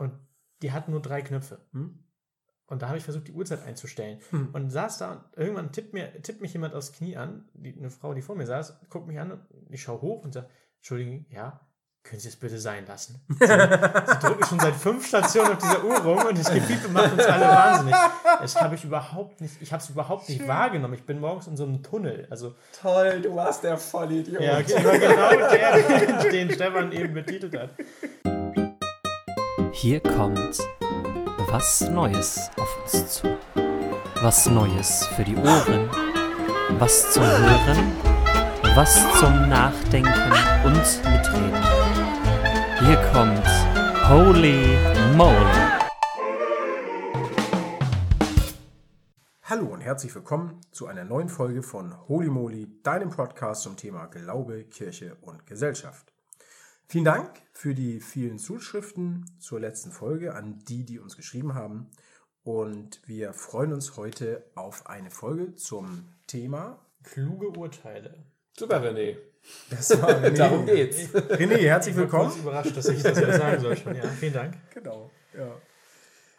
Und die hat nur drei Knöpfe. Hm? Und da habe ich versucht, die Uhrzeit einzustellen. Hm. Und saß da und irgendwann tippt, mir, tippt mich jemand aufs Knie an, die, eine Frau, die vor mir saß, guckt mich an und ich schaue hoch und sage, Entschuldigung, ja, können Sie es bitte sein lassen? Sie, Sie drücken schon seit fünf Stationen auf dieser Uhr rum und das Gepiepe macht uns alle wahnsinnig. Das habe ich überhaupt nicht, ich habe es überhaupt nicht wahrgenommen. Ich bin morgens in so einem Tunnel. Also, Toll, du warst der Vollidiot. ja, war genau der, den Stefan eben betitelt hat. Hier kommt was Neues auf uns zu. Was Neues für die Ohren. Was zum Hören. Was zum Nachdenken und Mitreden. Hier kommt Holy Moly. Hallo und herzlich willkommen zu einer neuen Folge von Holy Moly, deinem Podcast zum Thema Glaube, Kirche und Gesellschaft. Vielen Dank für die vielen Zuschriften zur letzten Folge an die, die uns geschrieben haben. Und wir freuen uns heute auf eine Folge zum Thema. Kluge Urteile. Super, René. Das war René. Darum geht's. René, herzlich Ich war kurz willkommen. überrascht, dass ich das jetzt sagen soll schon. Ja, vielen Dank. Genau, ja.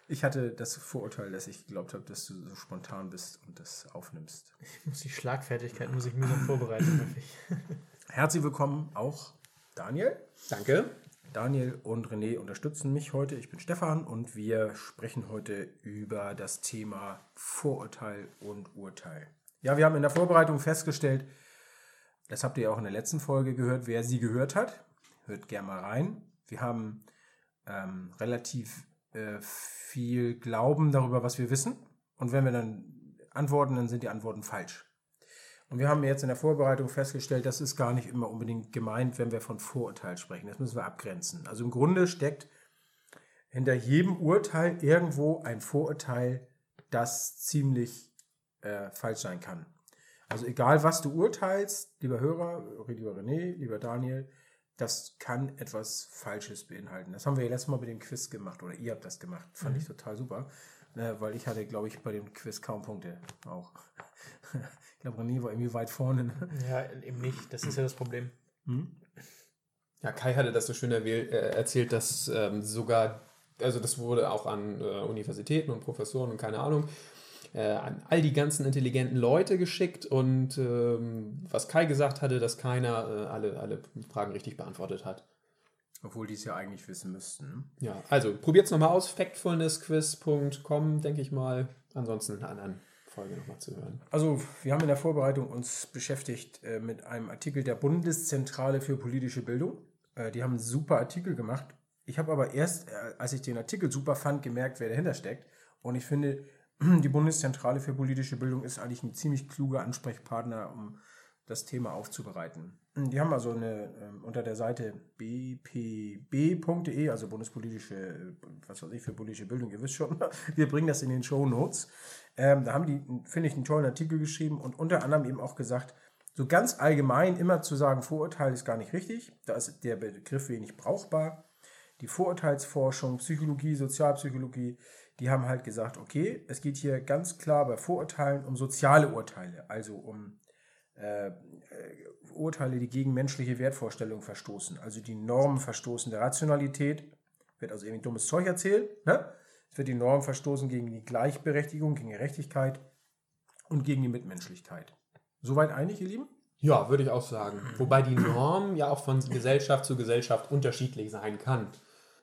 Ich hatte das Vorurteil, dass ich geglaubt habe, dass du so spontan bist und das aufnimmst. Ich muss die Schlagfertigkeit muss ich mühsam vorbereiten, ich. Herzlich willkommen auch Daniel. Danke. Daniel und René unterstützen mich heute. Ich bin Stefan und wir sprechen heute über das Thema Vorurteil und Urteil. Ja, wir haben in der Vorbereitung festgestellt, das habt ihr auch in der letzten Folge gehört, wer sie gehört hat. Hört gerne mal rein. Wir haben ähm, relativ äh, viel Glauben darüber, was wir wissen. Und wenn wir dann antworten, dann sind die Antworten falsch. Und wir haben jetzt in der Vorbereitung festgestellt, das ist gar nicht immer unbedingt gemeint, wenn wir von Vorurteil sprechen. Das müssen wir abgrenzen. Also im Grunde steckt hinter jedem Urteil irgendwo ein Vorurteil, das ziemlich äh, falsch sein kann. Also egal, was du urteilst, lieber Hörer, lieber René, lieber Daniel, das kann etwas Falsches beinhalten. Das haben wir ja letztes Mal mit dem Quiz gemacht oder ihr habt das gemacht. Fand ich total super, äh, weil ich hatte, glaube ich, bei dem Quiz kaum Punkte auch. ich glaube, René war irgendwie weit vorne. Ne? Ja, eben nicht. Das ist ja das Problem. Ja, Kai hatte das so schön äh, erzählt, dass ähm, sogar, also das wurde auch an äh, Universitäten und Professoren und keine Ahnung, äh, an all die ganzen intelligenten Leute geschickt und ähm, was Kai gesagt hatte, dass keiner äh, alle, alle Fragen richtig beantwortet hat. Obwohl die es ja eigentlich wissen müssten. Ne? Ja, also probiert's nochmal aus, factfulnessquiz.com, denke ich mal. Ansonsten in einer anderen Folge nochmal zu hören. Also, wir haben in der Vorbereitung uns beschäftigt äh, mit einem Artikel der Bundeszentrale für politische Bildung. Äh, die haben einen super Artikel gemacht. Ich habe aber erst, äh, als ich den Artikel super fand, gemerkt, wer dahinter steckt. Und ich finde, die Bundeszentrale für politische Bildung ist eigentlich ein ziemlich kluger Ansprechpartner, um das Thema aufzubereiten. Die haben also eine, ähm, unter der Seite bpb.de, also Bundespolitische, äh, was weiß ich, für politische Bildung, ihr wisst schon, wir bringen das in den Show Notes. Ähm, da haben die, finde ich, einen tollen Artikel geschrieben und unter anderem eben auch gesagt, so ganz allgemein immer zu sagen, Vorurteil ist gar nicht richtig, da ist der Begriff wenig brauchbar. Die Vorurteilsforschung, Psychologie, Sozialpsychologie, die haben halt gesagt, okay, es geht hier ganz klar bei Vorurteilen um soziale Urteile, also um äh, äh, Urteile, die gegen menschliche Wertvorstellungen verstoßen, also die Normen verstoßen der Rationalität, wird also irgendwie dummes Zeug erzählt, ne? es wird die Norm verstoßen gegen die Gleichberechtigung, gegen Gerechtigkeit und gegen die Mitmenschlichkeit. Soweit einig, ihr Lieben? Ja, würde ich auch sagen. Wobei die Norm ja auch von Gesellschaft zu Gesellschaft unterschiedlich sein kann.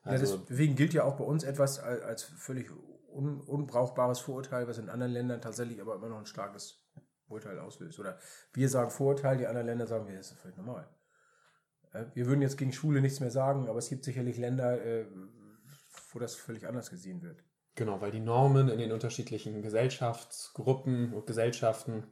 Ja, Also, deswegen gilt ja auch bei uns etwas als, als völlig un, unbrauchbares Vorurteil, was in anderen Ländern tatsächlich aber immer noch ein starkes Urteil auslöst. Oder wir sagen Vorurteil, die anderen Länder sagen, das ist völlig normal. Wir würden jetzt gegen Schwule nichts mehr sagen, aber es gibt sicherlich Länder, äh, wo das völlig anders gesehen wird. Genau, weil die Normen in den unterschiedlichen Gesellschaftsgruppen und Gesellschaften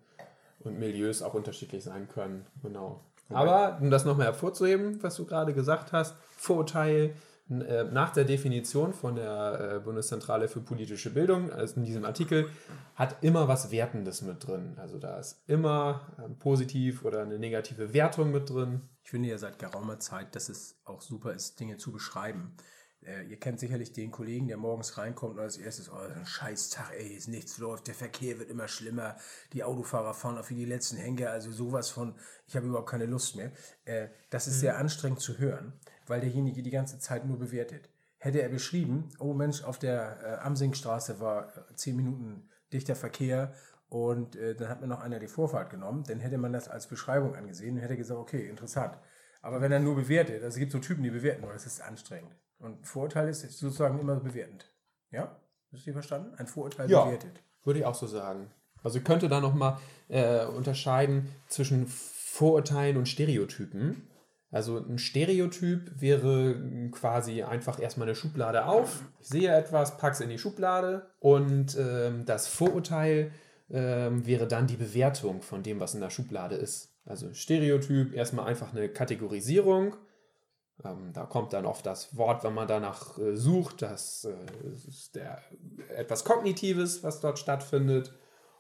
und Milieus auch unterschiedlich sein können. Genau. Aber um das nochmal hervorzuheben, was du gerade gesagt hast, Vorurteil nach der Definition von der äh, Bundeszentrale für politische Bildung, also in diesem Artikel, hat immer was Wertendes mit drin. Also da ist immer ähm, positiv oder eine negative Wertung mit drin. Ich finde ja seit geraumer Zeit, dass es auch super ist, Dinge zu beschreiben. Äh, ihr kennt sicherlich den Kollegen, der morgens reinkommt und als erstes, oh, ein Scheißtag, ey, ist nichts läuft, der Verkehr wird immer schlimmer, die Autofahrer fahren auf wie die letzten Henker, also sowas von, ich habe überhaupt keine Lust mehr. Äh, das ist sehr anstrengend zu hören, weil derjenige die ganze Zeit nur bewertet. hätte er beschrieben, oh Mensch, auf der äh, Amsingstraße war äh, zehn Minuten dichter Verkehr und äh, dann hat mir noch einer die Vorfahrt genommen, dann hätte man das als Beschreibung angesehen und hätte gesagt, okay, interessant. Aber wenn er nur bewertet, also es gibt so Typen, die bewerten, nur, das ist anstrengend. Und Vorurteil ist sozusagen immer bewertend. Ja? Hast du verstanden? Ein Vorurteil Ja. bewertet. Würde ich auch so sagen. Also ich könnte da nochmal äh, unterscheiden zwischen Vorurteilen und Stereotypen. Also ein Stereotyp wäre quasi einfach erstmal eine Schublade auf. Ich sehe etwas, pack's in die Schublade und ähm, das Vorurteil ähm, wäre dann die Bewertung von dem, was in der Schublade ist. Also Stereotyp, erstmal einfach eine Kategorisierung. Ähm, da kommt dann oft das Wort, wenn man danach äh, sucht, das äh, ist der, etwas Kognitives, was dort stattfindet.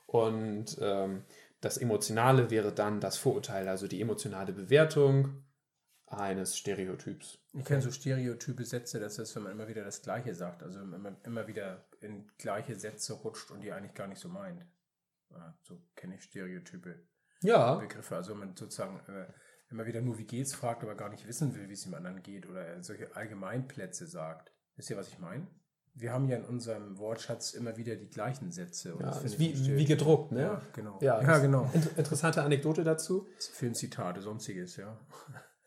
Und ähm, das Emotionale wäre dann das Vorurteil, also die emotionale Bewertung eines Stereotyps. Ich kenne so stereotype Sätze, das ist, wenn man immer wieder das Gleiche sagt, also wenn man immer wieder in gleiche Sätze rutscht und die eigentlich gar nicht so meint. So kenne ich stereotype Ja, Begriffe. Also wenn man sozusagen äh, immer wieder nur wie geht's fragt, aber gar nicht wissen will, wie es dem anderen geht oder äh, solche Allgemeinplätze sagt. Wisst ihr, was ich meine? Wir haben ja in unserem Wortschatz immer wieder die gleichen Sätze. Und ja das ist wie, wie gedruckt, ne? Ja, genau. Ja, ja das- genau. Inter interessante Anekdote dazu. Filmzitate, sonstiges, ja.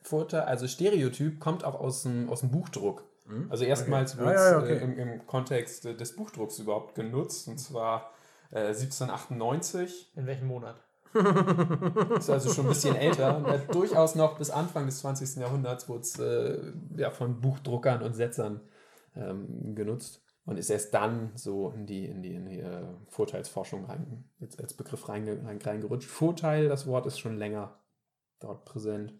Vorurteil, also Stereotyp kommt auch aus dem, aus dem Buchdruck. Also erstmals Okay. wird es Ah, ja, ja, okay. äh, im, im Kontext äh, des Buchdrucks überhaupt genutzt, und zwar äh, 1798. In welchem Monat? Ist also schon ein bisschen älter. Und hat durchaus noch bis Anfang des 20. Jahrhunderts wurde es äh, ja, von Buchdruckern und Setzern ähm, genutzt und ist erst dann so in die, in die, in die äh, Vorteilsforschung rein, jetzt als Begriff reinge, rein, reingerutscht. Vorteil, das Wort ist schon länger dort präsent.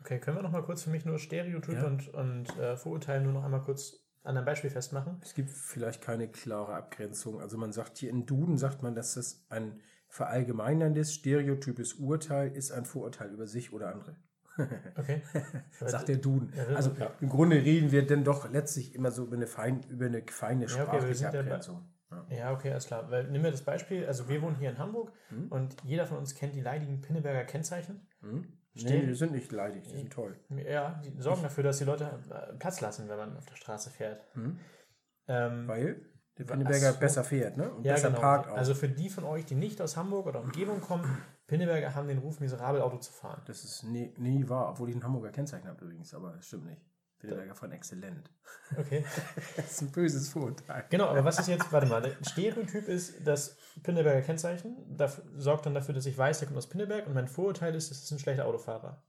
Okay, können wir noch mal kurz für mich nur Stereotyp Ja. und, und äh, Vorurteil nur noch einmal kurz an einem Beispiel festmachen? Es gibt vielleicht keine klare Abgrenzung. Also man sagt hier in Duden, sagt man, dass das ein verallgemeinerndes, stereotypes Urteil ist ein Vorurteil über sich oder andere. Okay. Sagt der Duden. Also ja. im Grunde reden wir denn doch letztlich immer so über eine, fein, über eine feine okay, sprachliche ja bei- Abgrenzung. Ja. Okay, alles klar. Weil, nimm mir das Beispiel, also wir wohnen hier in Hamburg und jeder von uns kennt die leidigen Pinneberger Kennzeichen. Hm? Nee, Stehen- die sind nicht leidig, die sind toll. Ja, die sorgen dafür, dass die Leute äh, Platz lassen, wenn man auf der Straße fährt. Ähm, Weil der Pinneberger so. besser fährt, ne? Und ja, besser genau. parkt auch. Also für die von euch, die nicht aus Hamburg oder Umgebung kommen, Pinneberger haben den Ruf, miserabel Auto zu fahren. das ist nie, nie wahr, obwohl ich ein Hamburger Kennzeichen habe übrigens, aber das stimmt nicht. Pinneberger von exzellent. Okay. Das ist ein böses Vorurteil. Genau, aber was ist jetzt, warte mal, der Stereotyp ist das Pinneberger Kennzeichen, das sorgt dann dafür, dass ich weiß, der kommt aus Pinneberg und mein Vorurteil ist, das ist ein schlechter Autofahrer.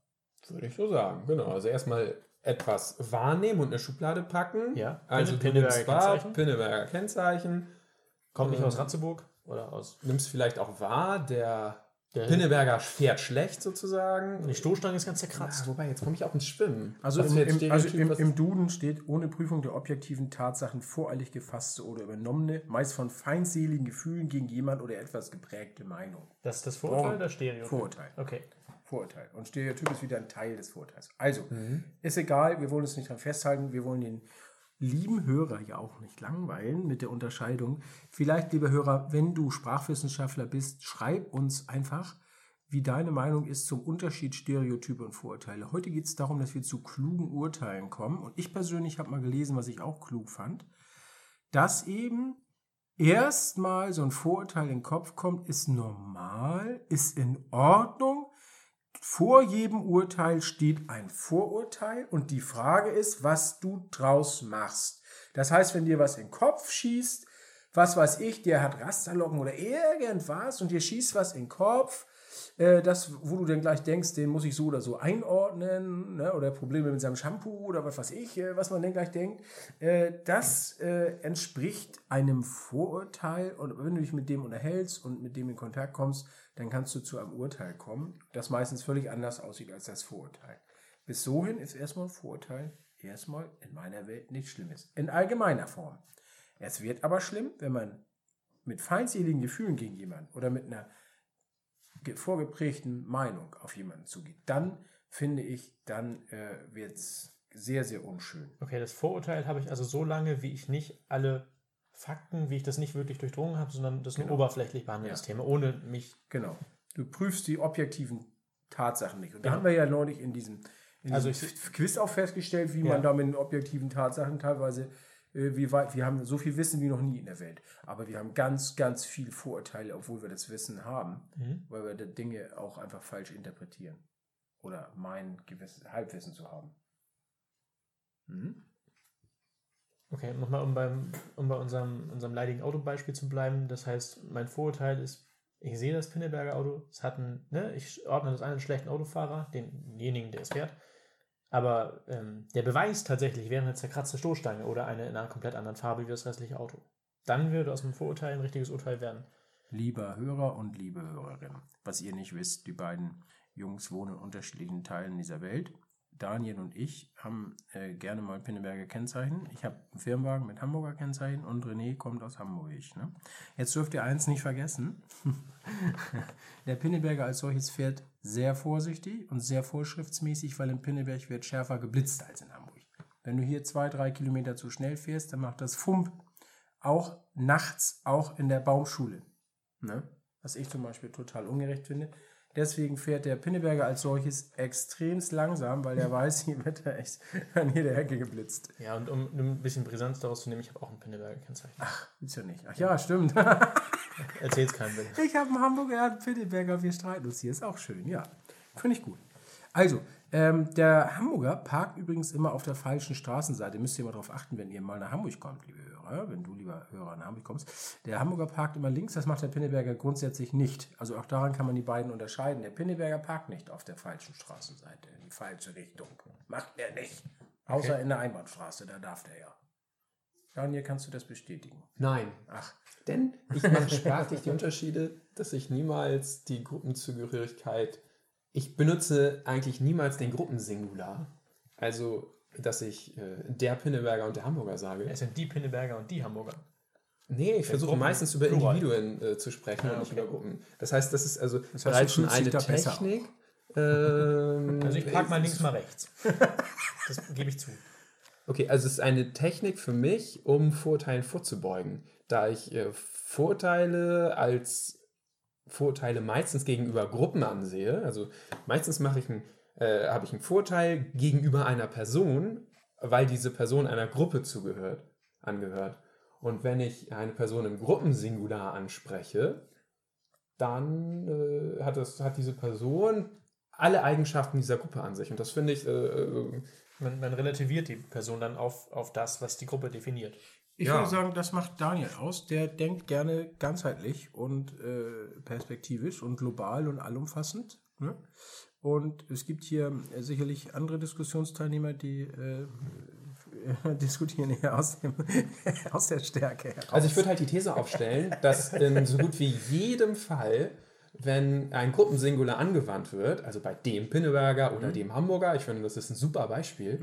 Würde ich so sagen, genau. Also erstmal etwas wahrnehmen und eine Schublade packen. Ja, Also Pinneberger Kennzeichen. Pinneberger Kennzeichen. Kommt nicht Ähm, aus Ratzeburg oder aus Nimmst vielleicht auch wahr, der der Pinneberger fährt schlecht sozusagen. Die Stoßstange ist ganz zerkratzt. wobei, jetzt komme ich auch ins Schwimmen. Also, im, im, also im, im Duden steht, ohne Prüfung der objektiven Tatsachen voreilig gefasste oder übernommene, meist von feindseligen Gefühlen gegen jemand oder etwas geprägte Meinung. Das ist das Vorurteil Vor- oder Stereotyp? Vorurteil. Okay. Vorurteil. Und Stereotyp ist wieder ein Teil des Vorurteils. Also, Mhm. ist egal, wir wollen uns nicht dran festhalten, wir wollen den lieben Hörer ja auch nicht langweilen mit der Unterscheidung. Vielleicht, lieber Hörer, wenn du Sprachwissenschaftler bist, schreib uns einfach, wie deine Meinung ist zum Unterschied Stereotype und Vorurteile. Heute geht es darum, dass wir zu klugen Urteilen kommen. Und ich persönlich habe mal gelesen, was ich auch klug fand, dass eben erstmal so ein Vorurteil in den Kopf kommt, ist normal, ist in Ordnung. Vor jedem Urteil steht ein Vorurteil und die Frage ist, was du draus machst. Das heißt, wenn dir was in den Kopf schießt, was weiß ich, der hat Rasterlocken oder irgendwas und dir schießt was in den Kopf, äh, das, wo du dann gleich denkst, den muss ich so oder so einordnen, ne, oder Probleme mit seinem Shampoo oder was weiß ich, äh, was man dann gleich denkt, äh, das entspricht einem Vorurteil und wenn du dich mit dem unterhältst und mit dem in Kontakt kommst, dann kannst du zu einem Urteil kommen, das meistens völlig anders aussieht als das Vorurteil. Bis sohin ist erstmal ein Vorurteil erstmal in meiner Welt nichts Schlimmes. In allgemeiner Form. Es wird aber schlimm, wenn man mit feindseligen Gefühlen gegen jemanden oder mit einer ge- vorgeprägten Meinung auf jemanden zugeht. Dann finde ich, dann äh, wird es sehr, sehr unschön. Okay, das Vorurteil habe ich also so lange, wie ich nicht alle Fakten, wie ich das nicht wirklich durchdrungen habe, sondern das nur oberflächlich behandle, Ja. Thema, ohne mich. Genau. Du prüfst die objektiven Tatsachen nicht. Und da Genau. haben wir ja neulich in diesem, in Also diesem ich- Quiz auch festgestellt, wie Ja. man da mit den objektiven Tatsachen teilweise äh, wie weit, wir haben so viel Wissen wie noch nie in der Welt. Aber wir haben ganz, ganz viel Vorurteile, obwohl wir das Wissen haben, weil wir Dinge auch einfach falsch interpretieren. Oder meinen, gewisses Halbwissen zu haben. Mhm. Okay, nochmal, um, beim, um bei unserem, unserem leidigen Autobeispiel zu bleiben. Das heißt, mein Vorurteil ist, ich sehe das Pinneberger Auto, es hat einen, ne, ich ordne das einen schlechten Autofahrer, denjenigen, der es fährt. Aber ähm, der Beweis tatsächlich wäre eine zerkratzte Stoßstange oder eine in einer komplett anderen Farbe wie das restliche Auto. Dann würde aus dem Vorurteil ein richtiges Urteil werden. Lieber Hörer und liebe Hörerin, was ihr nicht wisst, die beiden Jungs wohnen in unterschiedlichen Teilen dieser Welt. Daniel und ich haben äh, gerne mal Pinneberger Kennzeichen. Ich habe einen Firmenwagen mit Hamburger Kennzeichen und René kommt aus Hamburg. Ne? Jetzt dürft ihr eins nicht vergessen. Der Pinneberger als solches fährt sehr vorsichtig und sehr vorschriftsmäßig, weil in Pinneberg wird schärfer geblitzt als in Hamburg. Wenn du hier zwei, drei Kilometer zu schnell fährst, dann macht das Fump. Auch nachts, auch in der Baumschule. Ne? Was ich zum Beispiel total ungerecht finde. Deswegen fährt der Pinneberger als solches extremst langsam, weil er weiß, hier wird er echt an jeder Ecke geblitzt. Ja, und um ein bisschen Brisanz daraus zu nehmen, ich habe auch ein Pinneberger Kennzeichen. Ach, gibt's ja nicht. Ach ja, stimmt. Erzähl's keinem bitte. Ich habe einen Hamburger, er hat einen Pinneberger, wir streiten uns hier. Ist auch schön, ja. Finde ich gut. Also, ähm, der Hamburger parkt übrigens immer auf der falschen Straßenseite. Müsst ihr mal darauf achten, wenn ihr mal nach Hamburg kommt, liebe Hörer, wenn du, lieber Hörer, nach Hamburg kommst. Der Hamburger parkt immer links, das macht der Pinneberger grundsätzlich nicht. Also auch daran kann man die beiden unterscheiden. Der Pinneberger parkt nicht auf der falschen Straßenseite, in die falsche Richtung. Macht er nicht. Außer in der Einbahnstraße, da darf der ja. Daniel, kannst du das bestätigen? Nein. Ach, Denn ich mache sprachlich die Unterschiede, dass ich niemals die Gruppenzugehörigkeit, ich benutze eigentlich niemals den Gruppensingular. Also, dass ich äh, der Pinneberger und der Hamburger sage. Es sind die Pinneberger und die Hamburger. Nee, ich versuche Gruppen- meistens über Plural. Individuen äh, zu sprechen und nicht über Gruppen. Das heißt, das ist also heißt, bereits du schon eine dich da besser Technik. Ähm, Also ich park mal links, mal rechts. Das gebe ich zu. Okay, also es ist eine Technik für mich, um Vorurteilen vorzubeugen. Da ich äh, Vorurteile als Vorurteile meistens gegenüber Gruppen ansehe. Also meistens mache ich ein, äh, habe ich einen Vorteil gegenüber einer Person, weil diese Person einer Gruppe zugehört, angehört. Und wenn ich eine Person im Gruppensingular anspreche, dann äh, hat, das, hat diese Person alle Eigenschaften dieser Gruppe an sich. Und das finde ich äh, äh, Man, man relativiert die Person dann auf, auf das, was die Gruppe definiert. Ich Ja. würde sagen, das macht Daniel aus. Der denkt gerne ganzheitlich und äh, perspektivisch und global und allumfassend. Ne? Und es gibt hier äh, sicherlich andere Diskussionsteilnehmer, die äh, diskutieren eher aus, dem, aus der Stärke heraus. Also ich würde halt die These aufstellen, dass in so gut wie jedem Fall, wenn ein Gruppensingular angewandt wird, also bei dem Pinneberger oder dem Hamburger, ich finde, das ist ein super Beispiel,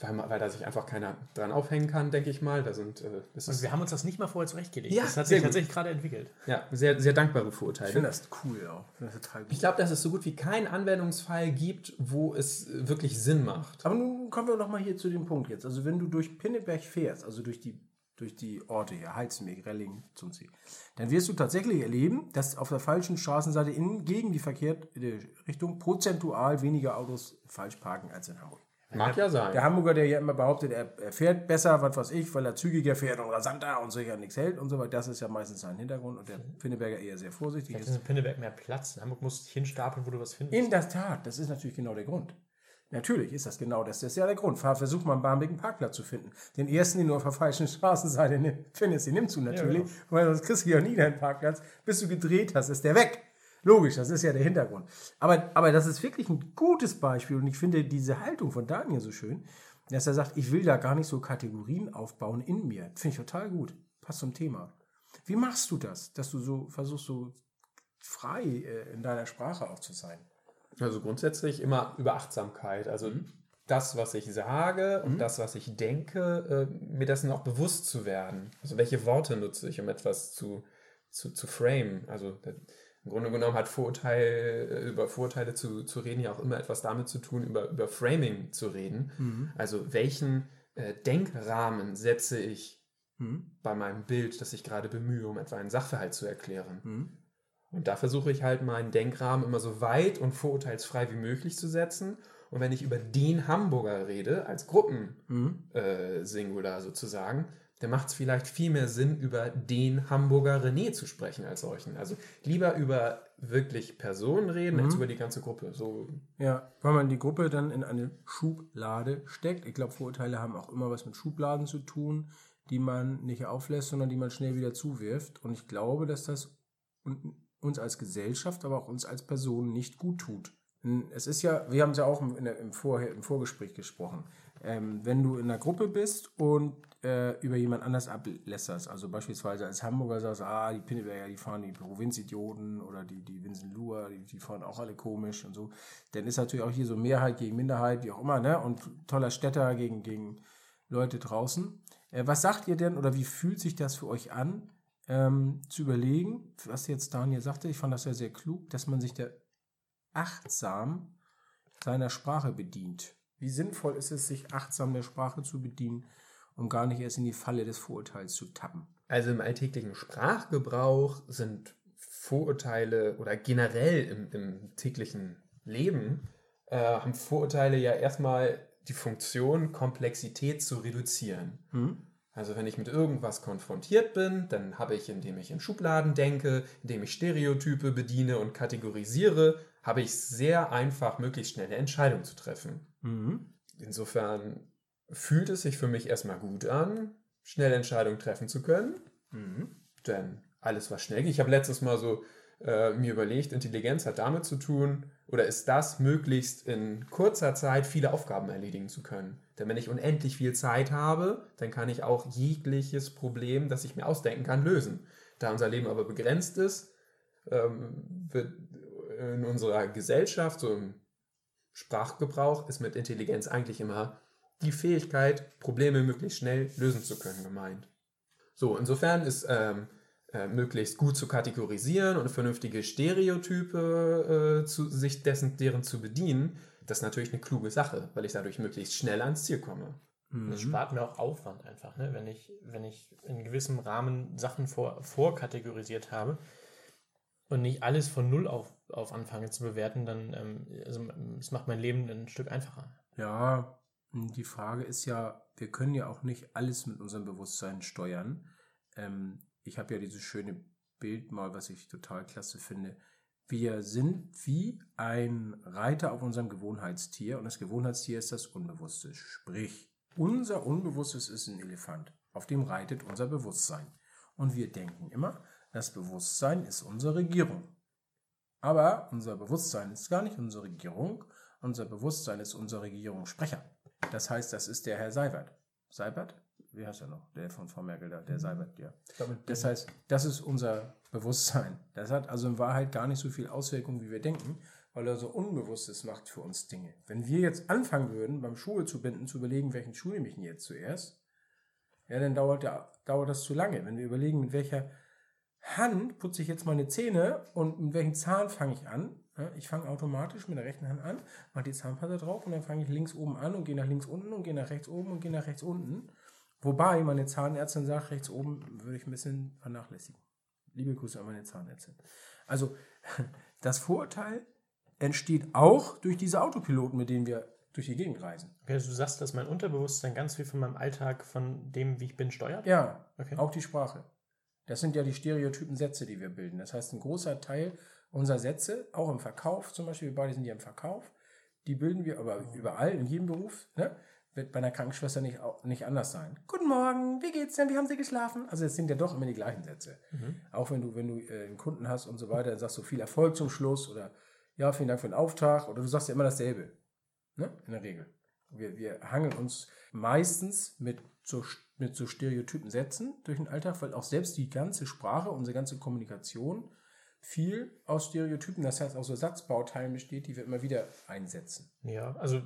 weil, weil da sich einfach keiner dran aufhängen kann, denke ich mal. Da sind, äh, das Also ist wir haben uns das nicht mal vorher zurechtgelegt. Ja, das hat sich gut. tatsächlich gerade entwickelt. ja, sehr, sehr dankbare ich finde Vorurteile. das cool auch. Ich total gut. Ich glaube, dass es so gut wie keinen Anwendungsfall gibt, wo es wirklich Sinn macht. Aber nun kommen wir noch mal hier zu dem Punkt jetzt. Also wenn du durch Pinneberg fährst, also durch die, durch die Orte hier, Heizenweg, Relling, zum See, dann wirst du tatsächlich erleben, dass auf der falschen Straßenseite in, gegen die verkehrte Richtung prozentual weniger Autos falsch parken als in Hamburg. Mag ja sein. Der Hamburger, der ja immer behauptet, er, er fährt besser, was weiß ich, weil er zügiger fährt und rasanter und sicher nichts hält und so weiter, das ist ja meistens sein Hintergrund und der Pinneberger eher sehr vorsichtig Vielleicht ist. in Pinneberg mehr Platz. In Hamburg musst du dich hinstapeln, wo du was findest. In der Tat, das ist natürlich genau der Grund. Natürlich ist das genau das. Das ist ja der Grund. Versuch mal einen barmigen Parkplatz zu finden. Den ersten, den du auf der falschen Straßenseite findest, den nimmst du natürlich, genau. weil sonst kriegst du ja nie deinen Parkplatz. Bis du gedreht hast, ist der weg. Logisch, das ist ja der Hintergrund. Aber, aber das ist wirklich ein gutes Beispiel und ich finde diese Haltung von Daniel so schön, dass er sagt, ich will da gar nicht so Kategorien aufbauen in mir. Finde ich total gut. Passt zum Thema. Wie machst du das, dass du so versuchst, so frei äh, in deiner Sprache auch zu sein? Also grundsätzlich immer über Achtsamkeit. Also das, was ich sage und das, was ich denke, äh, mir dessen auch bewusst zu werden. Also welche Worte nutze ich, um etwas zu, zu, zu frame. Also im Grunde genommen hat Vorurteil, äh, über Vorurteile zu, zu reden ja auch immer etwas damit zu tun, über, über Framing zu reden. Also welchen äh, Denkrahmen setze ich bei meinem Bild, das ich gerade bemühe, um etwa einen Sachverhalt zu erklären. Und da versuche ich halt meinen Denkrahmen immer so weit und vorurteilsfrei wie möglich zu setzen. Und wenn ich über den Hamburger rede, als Gruppensingular äh, Singular sozusagen, dann macht es vielleicht viel mehr Sinn, über den Hamburger René zu sprechen als solchen. Also lieber über wirklich Personen reden, als über die ganze Gruppe. So, Ja, weil man die Gruppe dann in eine Schublade steckt. Ich glaube, Vorurteile haben auch immer was mit Schubladen zu tun, die man nicht auflässt, sondern die man schnell wieder zuwirft. Und ich glaube, dass das un- uns als Gesellschaft, aber auch uns als Personen nicht gut tut. Es ist ja, wir haben es ja auch im, Vorher, im Vorgespräch gesprochen. Ähm, wenn du in einer Gruppe bist und äh, über jemand anders ablässerst, also beispielsweise als Hamburger sagst, ah, die Pinneberger, die fahren die Provinzidioten oder die, die Winsenluher, die, die fahren auch alle komisch und so, dann ist natürlich auch hier so Mehrheit gegen Minderheit, wie auch immer, ne? Und toller Städter gegen, gegen Leute draußen. Äh, was sagt ihr denn oder wie fühlt sich das für euch an, ähm, zu überlegen, was jetzt Daniel sagte, ich fand das ja sehr klug, dass man sich da achtsam seiner Sprache bedient. Wie sinnvoll ist es, sich achtsam der Sprache zu bedienen, um gar nicht erst in die Falle des Vorurteils zu tappen? Also im alltäglichen Sprachgebrauch sind Vorurteile oder generell im, im täglichen Leben äh, haben Vorurteile ja erstmal die Funktion, Komplexität zu reduzieren. Also wenn ich mit irgendwas konfrontiert bin, dann habe ich, indem ich in Schubladen denke, indem ich Stereotype bediene und kategorisiere, habe ich sehr einfach, möglichst schnelle Entscheidungen zu treffen. Insofern fühlt es sich für mich erstmal gut an, schnell Entscheidungen treffen zu können. Denn alles, was schnell geht. Ich habe letztes Mal so äh, mir überlegt, Intelligenz hat damit zu tun, oder ist das möglichst in kurzer Zeit viele Aufgaben erledigen zu können. Denn wenn ich unendlich viel Zeit habe, dann kann ich auch jegliches Problem, das ich mir ausdenken kann, lösen. Da unser Leben aber begrenzt ist, ähm, wird in unserer Gesellschaft, so im Sprachgebrauch, ist mit Intelligenz eigentlich immer die Fähigkeit, Probleme möglichst schnell lösen zu können, gemeint. So, insofern ist ähm, äh, möglichst gut zu kategorisieren und vernünftige Stereotype äh, zu, sich dessen, deren zu bedienen, das ist natürlich eine kluge Sache, weil ich dadurch möglichst schnell ans Ziel komme. Das spart mir auch Aufwand einfach, ne? wenn, ich, wenn ich in gewissem Rahmen Sachen vor, vorkategorisiert habe und nicht alles von Null auf, auf anfange zu bewerten, dann ähm, also, es macht mein Leben ein Stück einfacher. Ja, die Frage ist ja, wir können ja auch nicht alles mit unserem Bewusstsein steuern. Ähm, ich habe ja dieses schöne Bild mal, was ich total klasse finde. Wir sind wie ein Reiter auf unserem Gewohnheitstier und das Gewohnheitstier ist das Unbewusste. Sprich, unser Unbewusstes ist ein Elefant. Auf dem reitet unser Bewusstsein. Und wir denken immer, das Bewusstsein ist unsere Regierung. Aber unser Bewusstsein ist gar nicht unsere Regierung. Unser Bewusstsein ist unser Regierungssprecher. Das heißt, das ist der Herr Seibert. Seibert? Wie heißt er noch? Der von Frau Merkel da, der Seibert, ja. Das heißt, das ist unser Bewusstsein. Das hat also in Wahrheit gar nicht so viel Auswirkung, wie wir denken, weil er so Unbewusstes macht für uns Dinge. Wenn wir jetzt anfangen würden, beim Schuhe zu binden, zu überlegen, welchen Schuh nehme ich denn jetzt zuerst, ja, dann dauert, der, dauert das zu lange. Wenn wir überlegen, mit welcher Hand putze ich jetzt meine Zähne und mit welchem Zahn fange ich an, ich fange automatisch mit der rechten Hand an, mache die Zahnpasta drauf und dann fange ich links oben an und gehe nach links unten und gehe nach rechts oben und gehe nach rechts unten. Wobei meine Zahnärztin sagt, rechts oben würde ich ein bisschen vernachlässigen. Liebe Grüße an meine Zahnärztin. Also das Vorurteil entsteht auch durch diese Autopiloten, mit denen wir durch die Gegend reisen. Okay, also du sagst, dass mein Unterbewusstsein ganz viel von meinem Alltag, von dem, wie ich bin, steuert? Ja, Okay. auch die Sprache. Das sind ja die stereotypen Sätze, die wir bilden. Das heißt, ein großer Teil unserer Sätze, auch im Verkauf zum Beispiel, wir beide sind ja im Verkauf, die bilden wir aber überall, in jedem Beruf, ne? wird bei einer Krankenschwester nicht, nicht anders sein. Guten Morgen, wie geht's denn? Wie haben Sie geschlafen? Also es sind ja doch immer die gleichen Sätze. Auch wenn du, wenn du äh, einen Kunden hast und so weiter, dann sagst du viel Erfolg zum Schluss oder ja, vielen Dank für den Auftrag oder du sagst ja immer dasselbe. Ne? In der Regel. Wir, wir hangeln uns meistens mit so, mit so stereotypen Sätzen durch den Alltag, weil auch selbst die ganze Sprache, unsere ganze Kommunikation viel aus Stereotypen, das heißt aus so Satzbauteilen besteht, die wir immer wieder einsetzen. Ja, also,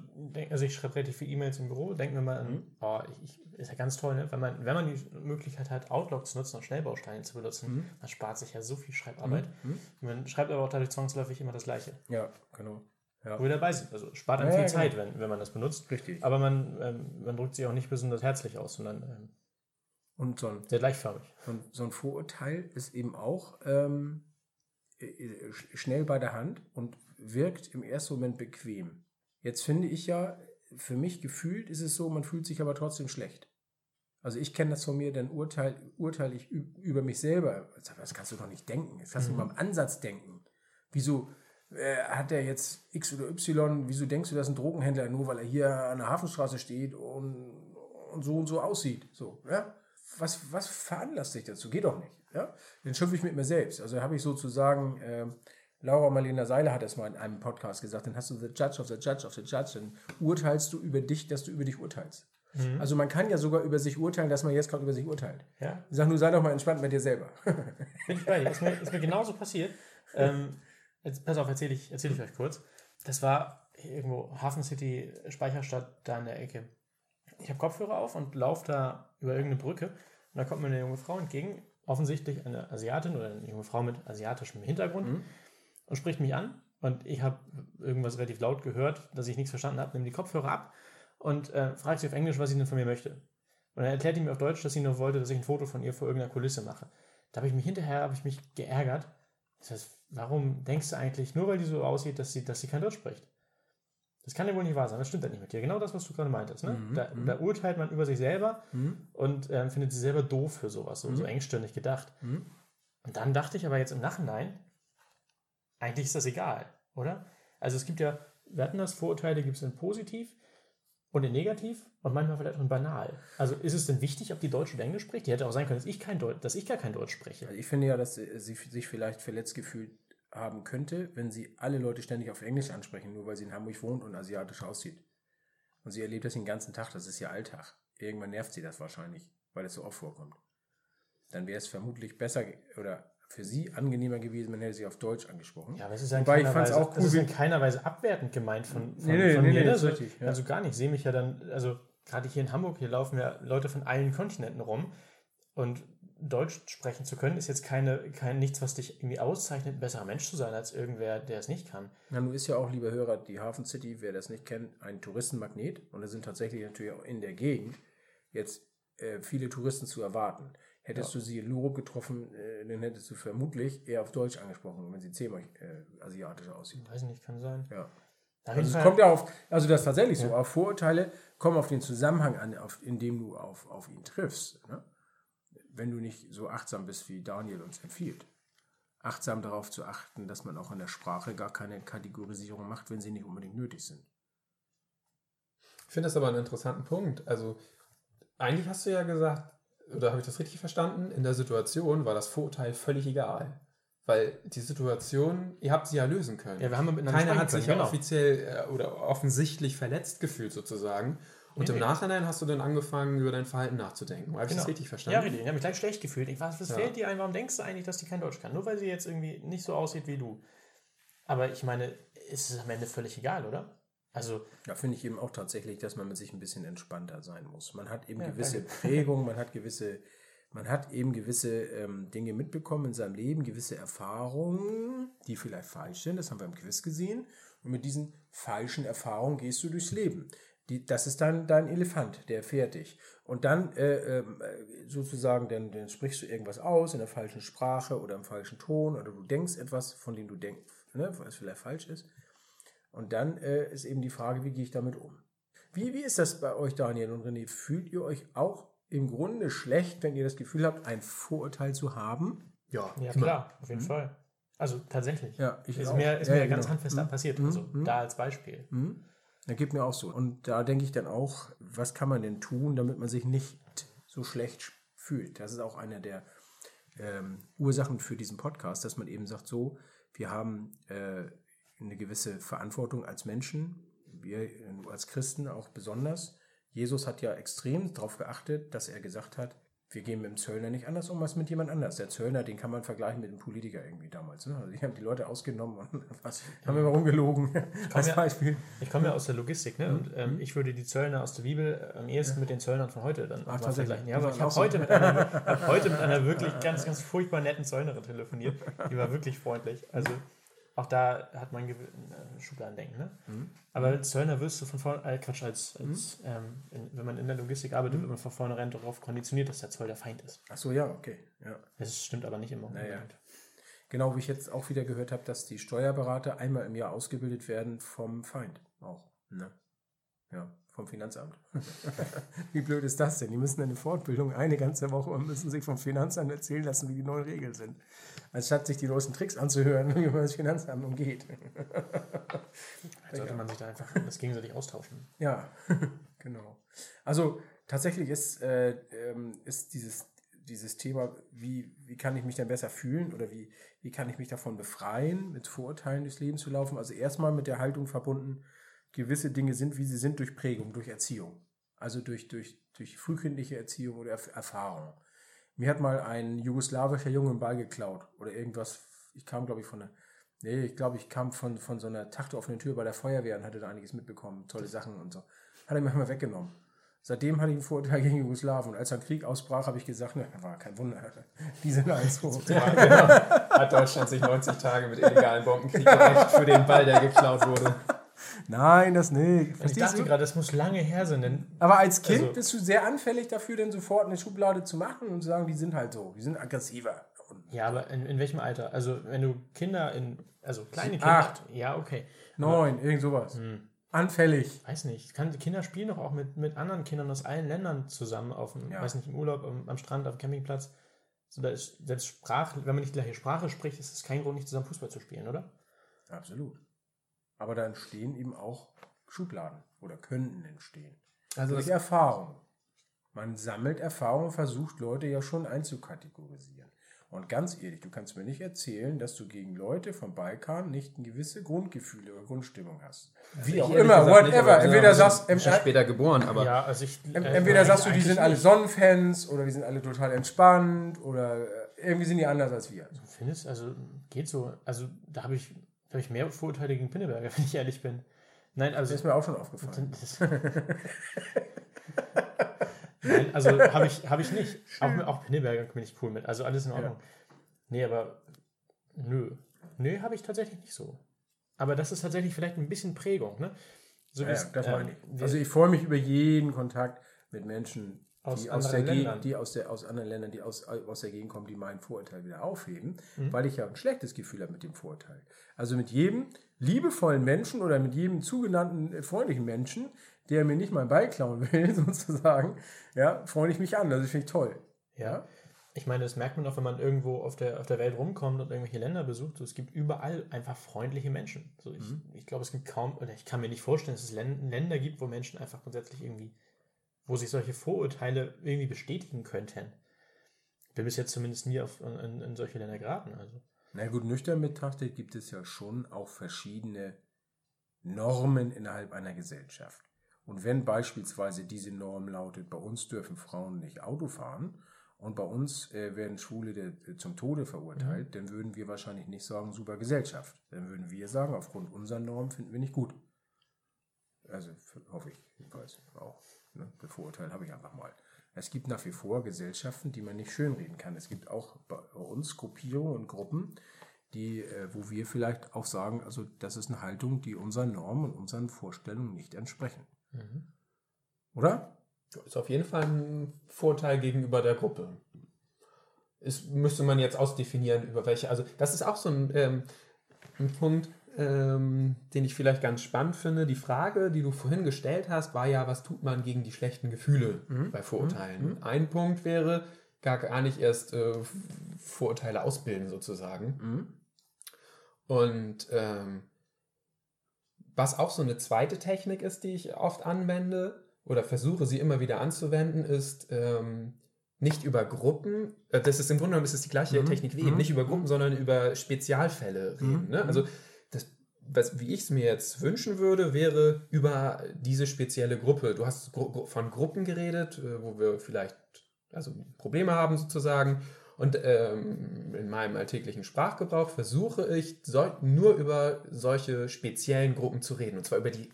also ich schreibe relativ viele E-Mails im Büro, denken wir mal an, oh, ich, ist ja ganz toll, ne? wenn, man, wenn man die Möglichkeit hat, Outlook zu nutzen und Schnellbausteine zu benutzen, dann spart sich ja so viel Schreibarbeit. Man schreibt aber auch dadurch zwangsläufig immer das Gleiche. Ja, genau. Ja. Wo wir dabei sind. Also spart dann Ja, viel ja, Zeit, wenn, wenn man das benutzt. Richtig. Aber man, ähm, man drückt sich auch nicht besonders herzlich aus, sondern ähm, Und so ein, sehr gleichförmig. so ein, so ein Vorurteil ist eben auch ähm, äh, äh, schnell bei der Hand und wirkt im ersten Moment bequem. Jetzt finde ich ja, für mich gefühlt ist es so, man fühlt sich aber trotzdem schlecht. Also ich kenne das von mir, dann urteile urteil ich über mich selber. Das kannst du doch nicht denken. Das kannst du mal im Ansatz denken. Wieso äh, hat er jetzt X oder Y, wieso denkst du, das ist ein Drogenhändler, nur weil er hier an der Hafenstraße steht und, und so und so aussieht? So, ja? Was, was veranlasst dich dazu? Geht doch nicht. Ja? Dann schimpfe ich mit mir selbst. Also habe ich sozusagen, ähm, Laura Marlena Seiler hat das mal in einem Podcast gesagt, dann hast du the judge of the judge of the judge, dann urteilst du über dich, dass du über dich urteilst. Also man kann ja sogar über sich urteilen, dass man jetzt gerade über sich urteilt. Ja, Sag nur, sei doch mal entspannt mit dir selber. bin ich bei dir. Ist mir, ist mir genauso passiert. Ähm, jetzt, pass auf, erzähle ich, erzähl ich euch kurz. Das war irgendwo Hafen City, Speicherstadt, da in der Ecke. Ich habe Kopfhörer auf und laufe da über irgendeine Brücke. Und da kommt mir eine junge Frau entgegen, offensichtlich eine Asiatin oder eine junge Frau mit asiatischem Hintergrund und spricht mich an. Und ich habe irgendwas relativ laut gehört, dass ich nichts verstanden habe, nehme die Kopfhörer ab und äh, fragt sie auf Englisch, was sie denn von mir möchte. Und dann erklärt die mir auf Deutsch, dass sie nur wollte, dass ich ein Foto von ihr vor irgendeiner Kulisse mache. Da habe ich mich hinterher habe ich mich geärgert. Das heißt, warum denkst du eigentlich, nur weil die so aussieht, dass sie, dass sie kein Deutsch spricht? Das kann ja wohl nicht wahr sein. Das stimmt ja nicht mit dir. Genau das, was du gerade meintest. Ne? Mhm, Da, da urteilt man über sich selber und ähm, findet sie selber doof für sowas, so, Mhm. so engstirnig gedacht. Und dann dachte ich aber jetzt im Nachhinein, eigentlich ist das egal, oder? Also es gibt ja, wir hatten das, Vorurteile gibt es in positiv und in negativ und manchmal vielleicht auch in banal. Also ist es denn wichtig, ob die Deutsch oder Englisch spricht? Die hätte auch sein können, dass ich, kein Deutsch, dass ich gar kein Deutsch spreche. Also ich finde ja, dass sie sich vielleicht verletzt gefühlt haben könnte, wenn sie alle Leute ständig auf Englisch ansprechen, nur weil sie in Hamburg wohnt und asiatisch aussieht. Und sie erlebt das den ganzen Tag, das ist ihr Alltag. Irgendwann nervt sie das wahrscheinlich, weil es so oft vorkommt. Dann wäre es vermutlich besser oder für sie angenehmer gewesen, man hätte sie auf Deutsch angesprochen. Ja, aber es ist ja in Wobei keiner, Weise, auch das cool, ist in keiner Weise abwertend gemeint von, von, Nee, nee, von nee, mir. also, richtig, ja. also gar nicht. Ich sehe mich ja dann, also gerade hier in Hamburg, hier laufen ja Leute von allen Kontinenten rum und Deutsch sprechen zu können, ist jetzt keine, kein nichts, was dich irgendwie auszeichnet, ein besserer Mensch zu sein als irgendwer, der es nicht kann. Na, nun ist ja auch, lieber Hörer, die Hafen City, wer das nicht kennt, ein Touristenmagnet. Und da sind tatsächlich natürlich auch in der Gegend jetzt äh, viele Touristen zu erwarten. Hättest du sie in Lurup getroffen, äh, dann hättest du vermutlich eher auf Deutsch angesprochen, wenn sie zehnmal äh, asiatischer aussieht. Weiß nicht, kann sein. Ja. Auf Also es kommt ja auf, also das ist tatsächlich so, auch Vorurteile kommen auf den Zusammenhang an, auf, in dem du auf, auf ihn triffst. Ne? Wenn du nicht so achtsam bist, wie Daniel uns empfiehlt. Achtsam darauf zu achten, dass man auch in der Sprache gar keine Kategorisierung macht, wenn sie nicht unbedingt nötig sind. Ich finde das aber einen interessanten Punkt. Also, eigentlich hast du ja gesagt, oder habe ich das richtig verstanden? In der Situation war das Vorurteil völlig egal. Weil die Situation, ihr habt sie ja lösen können. Ja, wir haben miteinander Keiner hat sich können, genau. offiziell äh, oder offensichtlich verletzt gefühlt sozusagen. Und Nee, im nee. Nachhinein hast du dann angefangen, über dein Verhalten nachzudenken. Habe ich das richtig verstanden? Ja, richtig. Ich habe mich gleich schlecht gefühlt. Ich weiß, was Ja. fehlt dir ein? Warum denkst du eigentlich, dass die kein Deutsch kann? Nur weil sie jetzt irgendwie nicht so aussieht wie du. Aber ich meine, ist es am Ende völlig egal, oder? Also, Da finde ich eben auch tatsächlich, dass man mit sich ein bisschen entspannter sein muss. Man hat eben Ja, gewisse danke. Prägungen, man hat gewisse, man hat eben gewisse ähm, Dinge mitbekommen in seinem Leben, gewisse Erfahrungen, die vielleicht falsch sind. Das haben wir im Quiz gesehen. Und mit diesen falschen Erfahrungen gehst du durchs Leben. Die, das ist dann dein Elefant, der fährt dich. Und dann äh, ähm, äh, sozusagen, dann, dann sprichst du irgendwas aus in der falschen Sprache oder im falschen Ton oder du denkst etwas, von dem du denkst, ne, was vielleicht falsch ist. Und dann äh, ist eben die Frage, wie gehe ich damit um? Wie, wie ist das bei euch, Daniel und René? Fühlt ihr euch auch im Grunde schlecht, wenn ihr das Gefühl habt, ein Vorurteil zu haben? Ja, ja klar, auf jeden Fall. Also tatsächlich. Ja, ich ist auch. mir, ist Ja, mir ja, ganz genau. handfest Mhm. passiert. Mhm. Also Mhm. da als Beispiel. Mhm. Da geht mir auch so. Und da denke ich dann auch, was kann man denn tun, damit man sich nicht so schlecht fühlt? Das ist auch einer der ähm, Ursachen für diesen Podcast, dass man eben sagt, so, wir haben äh, eine gewisse Verantwortung als Menschen, wir äh, als Christen auch besonders. Jesus hat ja extrem darauf geachtet, dass er gesagt hat, wir gehen mit dem Zöllner nicht anders um als mit jemand anders. Der Zöllner, den kann man vergleichen mit dem Politiker irgendwie damals. Ne? Also die haben die Leute ausgenommen und was, haben immer rumgelogen. Als ja- Beispiel. Ich komme ja aus der Logistik, ne? Und Mhm. ähm, ich würde die Zöllner aus der Bibel am ehesten mit den Zöllnern von heute dann tatsächlich. vergleichen. Ja, aber ich habe heute, mit einer- hab heute mit einer wirklich ganz, ganz furchtbar netten Zöllnerin telefoniert. Die war wirklich freundlich. Also auch da hat man gew- äh, Schubladendenken, ne? Mhm. Aber als Zöllner wirst du von vorne, äh, Quatsch, als, als ähm, in, wenn man in der Logistik arbeitet, Mhm. wird man von vornherein darauf konditioniert, dass der Zoll der Feind ist. Ach so, ja, okay. Ja. Das stimmt aber nicht immer. Naja. unbedingt. Genau wie ich jetzt auch wieder gehört habe, dass die Steuerberater einmal im Jahr ausgebildet werden vom Feind auch. Ne? Ja, vom Finanzamt. wie blöd ist das denn? Die müssen eine Fortbildung eine ganze Woche und müssen sich vom Finanzamt erzählen lassen, wie die neuen Regeln sind. Anstatt sich die neuesten Tricks anzuhören, wie man das Finanzamt umgeht. Sollte man sich da einfach das gegenseitig austauschen. Ja, genau. Also tatsächlich ist, äh, ähm, ist dieses, dieses Thema, wie, wie kann ich mich dann besser fühlen oder wie, wie kann ich mich davon befreien, mit Vorurteilen durchs Leben zu laufen. Also erstmal mit der Haltung verbunden, gewisse Dinge sind, wie sie sind, durch Prägung, durch Erziehung. Also durch, durch, durch frühkindliche Erziehung oder Erf Erfahrung. Mir hat mal ein jugoslawischer Junge einen Ball geklaut oder irgendwas. Ich kam, glaube ich, von der. Nee, ich glaube, ich kam von, von so einer Tachte offenen Tür bei der Feuerwehr und hatte da einiges mitbekommen. Tolle Sachen und so. Hat er mir mal weggenommen. Seitdem hatte ich einen Vorteil gegen Jugoslawien. Und als ein Krieg ausbrach, habe ich gesagt, ne, war kein Wunder. Die sind alles. Ja, genau. Hat Deutschland sich 90 Tage mit illegalen Bombenkrieg gerecht für den Ball, der geklaut wurde. Nein, das nicht. Ich Verstehst dachte du? gerade, das muss lange her sein, denn Aber als Kind Also- bist du sehr anfällig dafür, dann sofort eine Schublade zu machen und zu sagen, die sind halt so, die sind aggressiver. Ja, aber in, in welchem Alter? Also, wenn du Kinder in, also kleine Kinder. Acht. Ja, okay. neun, irgend sowas. Hm. Anfällig. Weiß nicht. Kann, Kinder spielen doch auch mit, mit anderen Kindern aus allen Ländern zusammen auf dem, Ja. weiß nicht, im Urlaub, am, am Strand, auf dem Campingplatz. So, da ist selbst Sprache, wenn man nicht die gleiche Sprache spricht, ist es kein Grund, nicht zusammen Fußball zu spielen, oder? Absolut. Aber da entstehen eben auch Schubladen oder könnten entstehen. Also Durch Erfahrung. Man sammelt Erfahrung, versucht Leute ja schon einzukategorisieren. Und ganz ehrlich, du kannst mir nicht erzählen, dass du gegen Leute vom Balkan nicht ein gewisse Grundgefühle oder Grundstimmung hast. Wie auch immer, nicht, whatever. aber- Entweder ja, sagst ich bin später geboren, aber ja, also ich. äh, entweder sagst du, die sind alle nicht. Sonnenfans oder die sind alle total entspannt oder äh, irgendwie sind die anders als wir. Findest also geht so. Also da habe ich, da habe ich mehr Vorurteile gegen Pinneberger, wenn ich ehrlich bin. Nein, also Das ist mir auch schon aufgefallen. Nein, also habe ich, hab ich nicht. Auch, auch Pinneberger bin ich cool mit. Also alles in Ordnung. Nee, aber nö. Nö, habe ich tatsächlich nicht so. Aber das ist tatsächlich vielleicht ein bisschen Prägung, ne? So Ja, ja, das ähm, meine ich. wir- Also ich freue mich über jeden Kontakt mit Menschen, Aus die aus, der Gegend, Ländern. die aus, der, aus anderen Ländern, die aus, aus der Gegend kommen, die meinen Vorurteil wieder aufheben, Mhm. weil ich ja ein schlechtes Gefühl habe mit dem Vorurteil. Also mit jedem liebevollen Menschen oder mit jedem zugenannten äh, freundlichen Menschen, der mir nicht meinen Ball klauen will, sozusagen, ja, freue ich mich an. Das finde ich toll. Ja. Ich meine, das merkt man auch, wenn man irgendwo auf der, auf der Welt rumkommt und irgendwelche Länder besucht. So, es gibt überall einfach freundliche Menschen. So, ich, ich glaube, es gibt kaum, oder ich kann mir nicht vorstellen, dass es Län- Länder gibt, wo Menschen einfach grundsätzlich irgendwie, wo sich solche Vorurteile irgendwie bestätigen könnten. Ich bin bis jetzt zumindest nie auf, in, in solche Länder geraten. Also. Na gut, nüchtern betrachtet gibt es ja schon auch verschiedene Normen innerhalb einer Gesellschaft. Und wenn beispielsweise diese Norm lautet, bei uns dürfen Frauen nicht Auto fahren und bei uns äh, werden Schwule der, zum Tode verurteilt, dann würden wir wahrscheinlich nicht sagen, super Gesellschaft. Dann würden wir sagen, aufgrund unserer Norm finden wir nicht gut. Also hoffe ich jedenfalls auch. Ne? Das Vorurteil habe ich einfach mal. Es gibt nach wie vor Gesellschaften, die man nicht schönreden kann. Es gibt auch bei uns Gruppierungen und Gruppen, die, äh, wo wir vielleicht auch sagen, also das ist eine Haltung, die unseren Normen und unseren Vorstellungen nicht entsprechen. Oder? ist auf jeden Fall ein Vorteil gegenüber der Gruppe. Ist, müsste man jetzt ausdefinieren, über welche. Also, das ist auch so ein, ähm, ein Punkt, ähm, den ich vielleicht ganz spannend finde. Die Frage, die du vorhin gestellt hast, war ja, was tut man gegen die schlechten Gefühle bei Vorurteilen? Ein Punkt wäre, gar, gar nicht erst äh, Vorurteile ausbilden, sozusagen. Und ähm, was auch so eine zweite Technik ist, die ich oft anwende oder versuche sie immer wieder anzuwenden, ist ähm, nicht über Gruppen, äh, das ist im Grunde genommen ist es die gleiche Technik wie eben, nicht über Gruppen, sondern über Spezialfälle reden. Ne? Also was, wie ich es mir jetzt wünschen würde, wäre über diese spezielle Gruppe. Du hast gru von Gruppen geredet, äh, wo wir vielleicht also Probleme haben sozusagen. Und ähm, in meinem alltäglichen Sprachgebrauch versuche ich soll, nur über solche speziellen Gruppen zu reden. Und zwar über die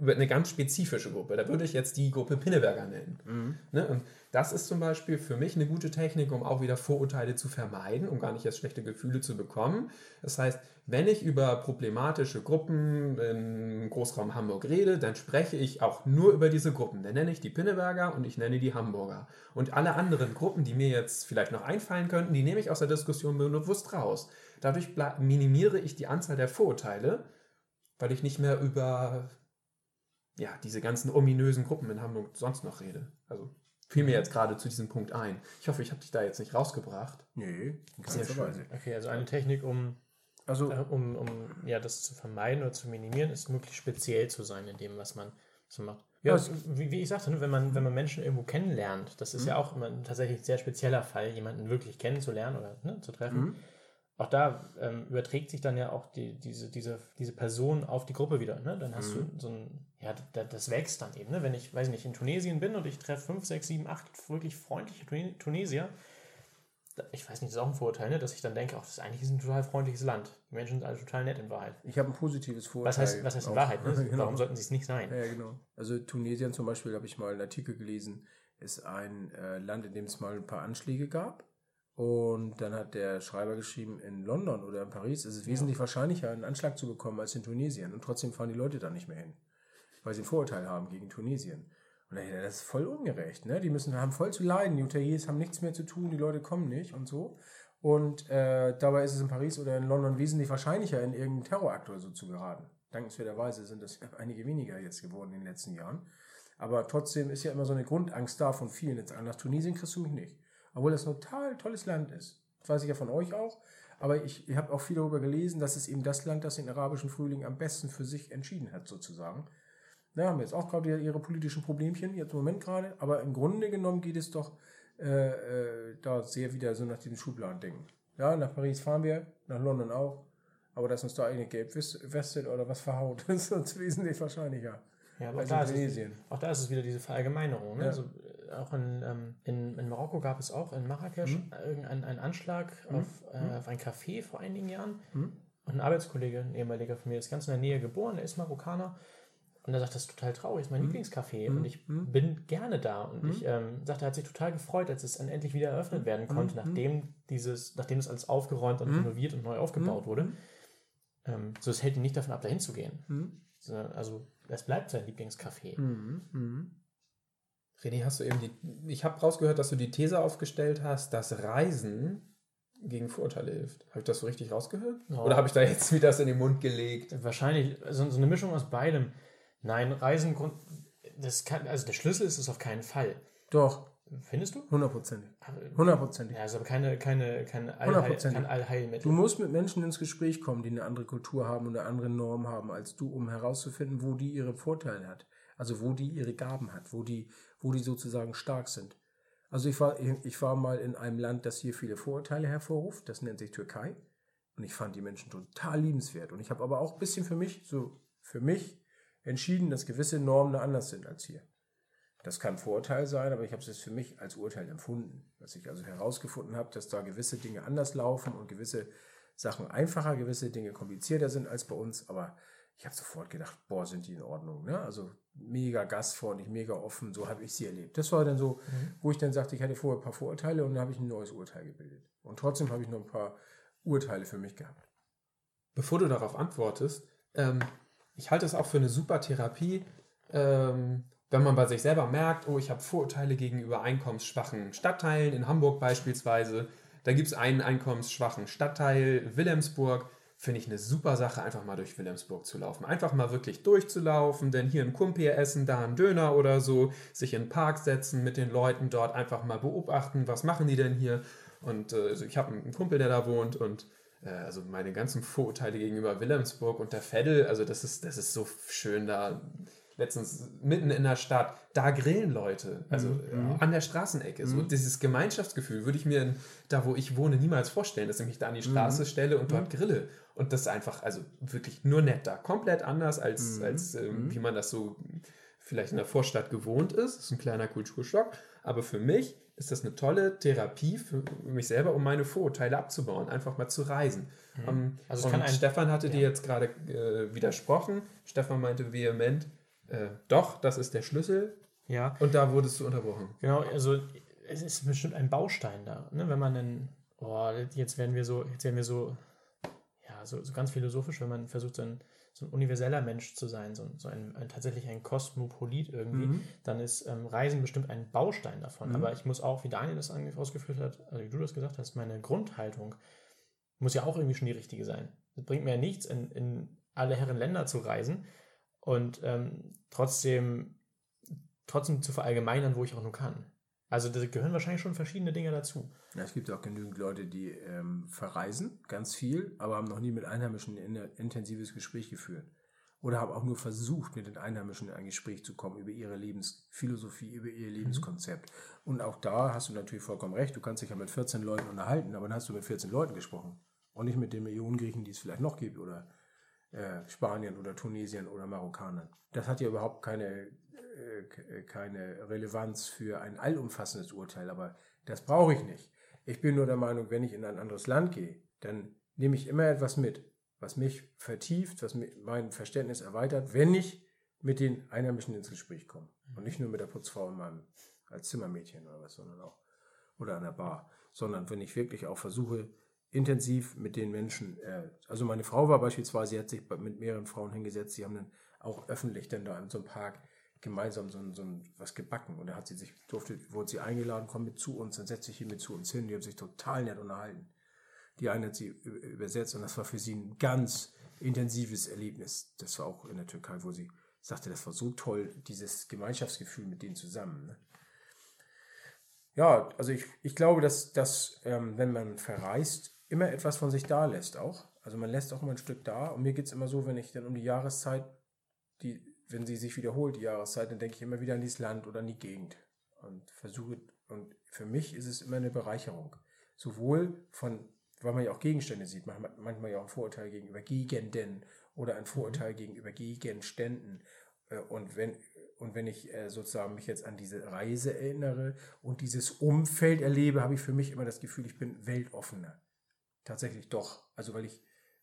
über eine ganz spezifische Gruppe. Da würde ich jetzt die Gruppe Pinneberger nennen. Ne? Und das ist zum Beispiel für mich eine gute Technik, um auch wieder Vorurteile zu vermeiden, um gar nicht erst schlechte Gefühle zu bekommen. Das heißt, wenn ich über problematische Gruppen im Großraum Hamburg rede, dann spreche ich auch nur über diese Gruppen. Dann nenne ich die Pinneberger und ich nenne die Hamburger. Und alle anderen Gruppen, die mir jetzt vielleicht noch einfallen könnten, die nehme ich aus der Diskussion bewusst raus. Dadurch minimiere ich die Anzahl der Vorurteile, weil ich nicht mehr über ja, diese ganzen ominösen Gruppen in Hamburg sonst noch rede. Also fiel mir jetzt gerade zu diesem Punkt ein. Ich hoffe, ich habe dich da jetzt nicht rausgebracht. Nee, Sehr schön. Okay, also eine Technik, um, Also, äh, um, um ja, das zu vermeiden oder zu minimieren, ist möglichst speziell zu sein in dem, was man, man macht. Ja, Also- wie, wie ich sagte, ne, wenn man, wenn man Menschen irgendwo kennenlernt, das ist Mhm. ja auch immer ein tatsächlich sehr spezieller Fall, jemanden wirklich kennenzulernen oder ne, zu treffen. Auch da ähm, überträgt sich dann ja auch die, diese, diese, diese Person auf die Gruppe wieder. Ne? Dann hast Mhm. du so ein, ja, da- das wächst dann eben. Ne? Wenn ich, weiß nicht, in Tunesien bin und ich treffe fünf, sechs, sieben, acht wirklich freundliche Tune- Tunesier, ich weiß nicht, das ist auch ein Vorurteil, ne? dass ich dann denke, ach, das ist eigentlich ein total freundliches Land. Die Menschen sind alle total nett in Wahrheit. ich habe ein positives Vorurteil. Was heißt, was heißt in auch. Wahrheit? Ne? genau. Warum sollten sie es nicht sein? Ja, ja, genau. Also Tunesien zum Beispiel, habe ich mal einen Artikel gelesen, ist ein äh, Land, in dem es mal ein paar Anschläge gab. Und dann hat der Schreiber geschrieben, in London oder in Paris ist es wesentlich wahrscheinlicher, einen Anschlag zu bekommen als in Tunesien. Und trotzdem fahren die Leute da nicht mehr hin, weil sie ein Vorurteil haben gegen Tunesien. Und ich, das ist voll ungerecht. Ne? Die müssen haben voll zu leiden. Die Hoteliers haben nichts mehr zu tun, die Leute kommen nicht und so. Und äh, dabei ist es in Paris oder in London wesentlich wahrscheinlicher, in irgendeinen Terrorakt oder so zu geraten. Dankenswerterweise sind das einige weniger jetzt geworden in den letzten Jahren. Aber trotzdem ist ja immer so eine Grundangst da von vielen. Jetzt nach Tunesien kriegst du mich nicht. Obwohl das ein total tolles Land ist. Das weiß ich ja von euch auch. Aber ich, ich habe auch viel darüber gelesen, dass es eben das Land, das den arabischen Frühling am besten für sich entschieden hat, sozusagen. Na, haben jetzt auch gerade ihre politischen Problemchen, jetzt im Moment gerade. Aber im Grunde genommen geht es doch äh, äh, da sehr wieder so nach diesem Schubladen-Denken. Ja, nach Paris fahren wir, nach London auch. Aber dass uns da eine gelb west- vestet oder was verhaut, ist uns wesentlich wahrscheinlicher. Ja, aber auch da, es, auch da ist es wieder diese Verallgemeinerung. Ne? Ja. Also, äh, auch in, ähm, in Marokko gab es auch in Marrakesch Mhm. irgendeinen einen Anschlag auf, äh, auf ein Café vor einigen Jahren. Mhm. Und ein Arbeitskollege, ein ehemaliger von mir, ist ganz in der Nähe geboren, er ist Marokkaner. Und er sagt, das ist total traurig, das ist mein Mhm. Lieblingscafé. Und ich bin gerne da. Und ich ähm, sagte, er hat sich total gefreut, als es endlich wieder eröffnet Mhm. werden konnte, nachdem dieses, nachdem das alles aufgeräumt und renoviert und neu aufgebaut Mhm. wurde. Ähm, so, es hält ihn nicht davon ab, dahin zu gehen. Mhm. Sondern, also, es bleibt sein Lieblingscafé. René, hast du eben die. Ich habe rausgehört, dass du die These aufgestellt hast, dass Reisen gegen Vorurteile hilft. Habe ich das so richtig rausgehört? Ja. Oder habe ich da jetzt wieder das in den Mund gelegt? Wahrscheinlich so, so eine Mischung aus beidem. Nein, Reisen, das kann, also der Schlüssel ist es auf keinen Fall. Doch, Findest du? hundertprozentig. Hundertprozentig. Ja, aber keine, keine, keine Allheil, kein Allheilmittel. Du musst mit Menschen ins Gespräch kommen, die eine andere Kultur haben und eine andere Norm haben als du, um herauszufinden, wo die ihre Vorteile hat. Also wo die ihre Gaben hat, wo die, wo die sozusagen stark sind. Also ich war, ich war mal in einem Land, das hier viele Vorurteile hervorruft. Das nennt sich Türkei. Und ich fand die Menschen total liebenswert. Und ich habe aber auch ein bisschen für mich, so für mich, entschieden, dass gewisse Normen da anders sind als hier. Das kann Vorurteil sein, aber ich habe es für mich als Urteil empfunden. Dass ich also herausgefunden habe, dass da gewisse Dinge anders laufen und gewisse Sachen einfacher, gewisse Dinge komplizierter sind als bei uns. Aber ich habe sofort gedacht, boah, sind die in Ordnung. Ne? Also mega gastfreundlich, mega offen, so habe ich sie erlebt. Das war dann so, wo ich dann sagte, ich hatte vorher ein paar Vorurteile und dann habe ich ein neues Urteil gebildet. Und trotzdem habe ich noch ein paar Urteile für mich gehabt. Bevor du darauf antwortest, ähm, ich halte es auch für eine super Therapie, ähm, wenn man bei sich selber merkt, oh, ich habe Vorurteile gegenüber einkommensschwachen Stadtteilen, in Hamburg beispielsweise. Da gibt es einen einkommensschwachen Stadtteil, Wilhelmsburg. Finde ich eine super Sache, einfach mal durch Wilhelmsburg zu laufen. Einfach mal wirklich durchzulaufen, denn hier ein Kumpier essen, da einen Döner oder so, sich in den Park setzen, mit den Leuten dort einfach mal beobachten, was machen die denn hier. Und äh, also ich habe einen Kumpel, der da wohnt und äh, also meine ganzen Vorurteile gegenüber Wilhelmsburg und der Veddel, also das ist, das ist so schön da. Letztens mitten in der Stadt, da grillen Leute, also äh, an der Straßenecke. So dieses Gemeinschaftsgefühl würde ich mir da, wo ich wohne, niemals vorstellen, dass ich mich da an die Straße stelle und dort grille. Und das ist einfach, also wirklich nur nett da. Komplett anders, als, als ähm, wie man das so vielleicht in der Vorstadt gewohnt ist. Das ist ein kleiner Kulturschock. Aber für mich ist das eine tolle Therapie für mich selber, um meine Vorurteile abzubauen, einfach mal zu reisen. Ähm, Also und Stefan hatte dir jetzt gerade äh, widersprochen. Stefan meinte vehement, äh, doch, das ist der Schlüssel. Ja, Und da wurdest du unterbrochen. genau. Also es ist bestimmt ein Baustein da. Ne? Wenn man dann, oh, jetzt werden wir so, jetzt werden wir so, ja, so, so ganz philosophisch, wenn man versucht, so ein, so ein universeller Mensch zu sein, so, so ein, ein tatsächlich ein Kosmopolit irgendwie, dann ist ähm, Reisen bestimmt ein Baustein davon. Aber ich muss auch, wie Daniel das ausgeführt hat, also wie du das gesagt hast, meine Grundhaltung muss ja auch irgendwie schon die richtige sein. Es bringt mir ja nichts, in, in alle Herren Länder zu reisen und ähm, trotzdem, trotzdem zu verallgemeinern, wo ich auch nur kann. Also da gehören wahrscheinlich schon verschiedene Dinge dazu. Ja, es gibt auch genügend Leute, die ähm, verreisen, ganz viel, aber haben noch nie mit Einheimischen ein intensives Gespräch geführt. Oder haben auch nur versucht, mit den Einheimischen in ein Gespräch zu kommen über ihre Lebensphilosophie, über ihr Lebenskonzept. Und auch da hast du natürlich vollkommen recht, du kannst dich ja mit 14 Leuten unterhalten, aber dann hast du mit 14 Leuten gesprochen. Und nicht mit den Millionen Griechen, die es vielleicht noch gibt, oder äh, Spanien oder Tunesien oder Marokkanern. Das hat ja überhaupt keine, äh, keine Relevanz für ein allumfassendes Urteil, aber das brauche ich nicht. Ich bin nur der Meinung, wenn ich in ein anderes Land gehe, dann nehme ich immer etwas mit, was mich vertieft, was mein Verständnis erweitert, wenn ich mit den Einheimischen ins Gespräch komme. Und nicht nur mit der Putzfrau in meinem, als Zimmermädchen oder was, sondern auch, oder an der Bar, sondern wenn ich wirklich auch versuche, intensiv mit den Menschen, äh, also meine Frau war beispielsweise, sie hat sich mit mehreren Frauen hingesetzt, sie haben dann auch öffentlich dann da in so einem Park gemeinsam so, so was gebacken und da hat sie sich, durfte, wurde sie eingeladen, komm mit zu uns, dann setze ich hier mit zu uns hin, die haben sich total nett unterhalten. Die eine hat sie übersetzt und das war für sie ein ganz intensives Erlebnis. Das war auch in der Türkei, wo sie sagte, das war so toll, dieses Gemeinschaftsgefühl mit denen zusammen. Ne? Ja, also ich, ich glaube, dass, dass ähm, wenn man verreist, immer etwas von sich da lässt auch. Also man lässt auch immer ein Stück da. Und mir geht es immer so, wenn ich dann um die Jahreszeit, die, wenn sie sich wiederholt, die Jahreszeit, dann denke ich immer wieder an dieses Land oder an die Gegend. Und versuche, und für mich ist es immer eine Bereicherung. Sowohl von, weil man ja auch Gegenstände sieht, manchmal, manchmal ja auch ein Vorurteil gegenüber Gegenden oder ein Vorurteil mhm. gegenüber Gegenständen. Äh, und wenn, und wenn ich äh, sozusagen mich jetzt an diese Reise erinnere und dieses Umfeld erlebe, habe ich für mich immer das Gefühl, ich bin weltoffener. Tatsächlich doch. Also weil ich,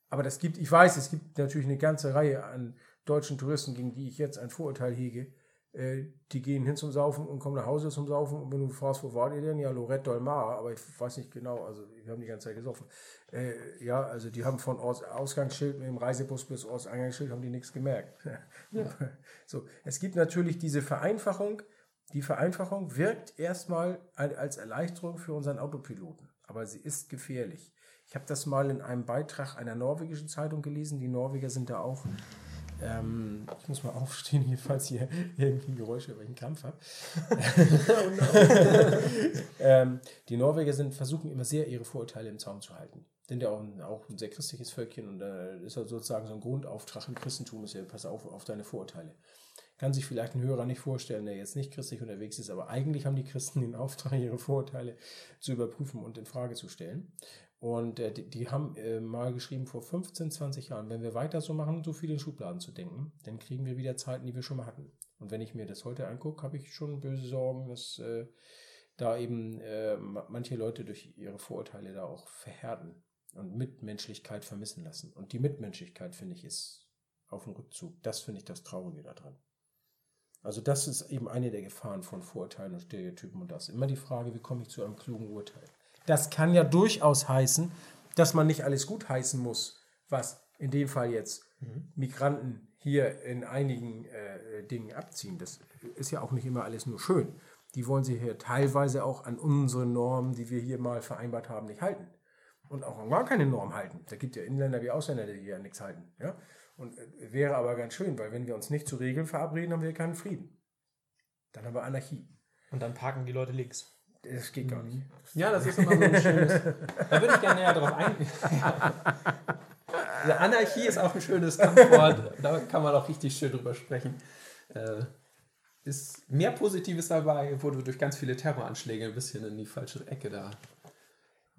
aber das gibt, ich weiß, es gibt natürlich eine ganze Reihe an deutschen Touristen, gegen die ich jetzt ein Vorurteil hege. Äh, die gehen hin zum Saufen und kommen nach Hause zum Saufen. Und wenn du fragst, wo war ihr denn? Ja, Lorette Dolmar, aber ich weiß nicht genau, also wir haben die ganze Zeit gesoffen. Äh, ja, also die haben von Orts Ausgangsschild mit dem Reisebus bis Ortseingangsschild haben die nichts gemerkt. Ja. so, es gibt natürlich diese Vereinfachung. Die Vereinfachung wirkt erstmal als Erleichterung für unseren Autopiloten, aber sie ist gefährlich. Ich habe das mal in einem Beitrag einer norwegischen Zeitung gelesen. Die Norweger sind da auch. Ähm, ich muss mal aufstehen, hier, falls ihr irgendwie Geräusche über den Kampf habt. ähm, die Norweger sind, versuchen immer sehr, ihre Vorurteile im Zaum zu halten. Sind ja auch ein, auch ein sehr christliches Völkchen und da äh, ist sozusagen so ein Grundauftrag im Christentum, ist ja, pass auf auf deine Vorurteile. Kann sich vielleicht ein Hörer nicht vorstellen, der jetzt nicht christlich unterwegs ist, aber eigentlich haben die Christen den Auftrag, ihre Vorurteile zu überprüfen und in Frage zu stellen. Und äh, die, die, haben äh, mal geschrieben vor 15, 20 Jahren, wenn wir weiter so machen, so viele Schubladen zu denken, dann kriegen wir wieder Zeiten, die wir schon mal hatten. Und wenn ich mir das heute angucke, habe ich schon böse Sorgen, dass äh, da eben äh, manche Leute durch ihre Vorurteile da auch verhärten und Mitmenschlichkeit vermissen lassen. Und die Mitmenschlichkeit, finde ich, ist auf dem Rückzug. Das finde ich das Traurige daran. Also das ist eben eine der Gefahren von Vorurteilen und Stereotypen und das. Immer die Frage, wie komme ich zu einem klugen Urteil? Das kann ja durchaus heißen, dass man nicht alles gut heißen muss, was in dem Fall jetzt mhm. Migranten hier in einigen äh, Dingen abziehen. Das ist ja auch nicht immer alles nur schön. Die wollen sich hier teilweise auch an unsere Normen, die wir hier mal vereinbart haben, nicht halten. Und auch an gar keine Norm halten. Da gibt ja Inländer wie Ausländer, die hier nichts halten. Ja? Und äh, wäre aber ganz schön, weil wenn wir uns nicht zu Regeln verabreden, haben wir keinen Frieden. Dann haben wir Anarchie. Und dann parken die Leute links. Das geht gar nicht. Ja, das ist immer so ein schönes. da würde ich gerne näher drauf eingehen. Ja. Anarchie ist auch ein schönes Kampfwort. Da kann man auch richtig schön drüber sprechen. Äh, ist mehr Positives dabei, wurde durch ganz viele Terroranschläge ein bisschen in die falsche Ecke da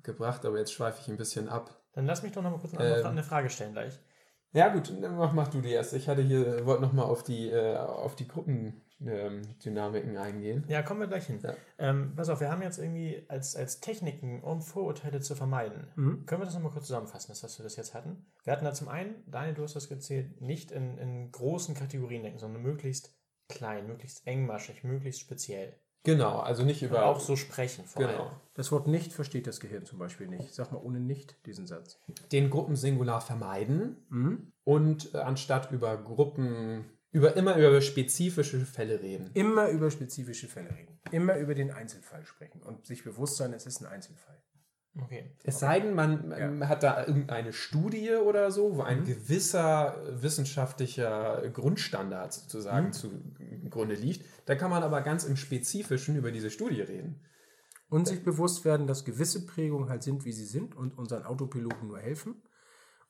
gebracht, aber jetzt schweife ich ein bisschen ab. Dann lass mich doch noch mal kurz eine, ähm, eine Frage stellen gleich. Ja gut, mach, mach du die erst. Ich hatte hier, wollte noch mal auf die, äh, auf die Gruppen ähm, Dynamiken eingehen. Ja, kommen wir gleich hin. Ja. Ähm, pass auf, wir haben jetzt irgendwie als, als Techniken, um Vorurteile zu vermeiden, mhm. können wir das nochmal kurz zusammenfassen, das, was wir das jetzt hatten? Wir hatten da zum einen, Daniel, du hast das gezählt, nicht in, in großen Kategorien denken, sondern möglichst klein, möglichst engmaschig, möglichst speziell. Genau, also nicht über. auch so sprechen vor genau. allem. Das Wort nicht versteht das Gehirn zum Beispiel nicht. Sag mal ohne nicht diesen Satz. Den Gruppensingular vermeiden mhm. und äh, anstatt über Gruppen über, immer über spezifische Fälle reden. Immer über spezifische Fälle reden. Immer über den Einzelfall sprechen und sich bewusst sein, es ist ein Einzelfall. Okay. Es sei denn, man, man hat da irgendeine Studie oder so, wo ein Mhm. gewisser wissenschaftlicher Grundstandard sozusagen Mhm. zugrunde liegt. Da kann man aber ganz im Spezifischen über diese Studie reden. Und sich bewusst werden, dass gewisse Prägungen halt sind, wie sie sind und unseren Autopiloten nur helfen.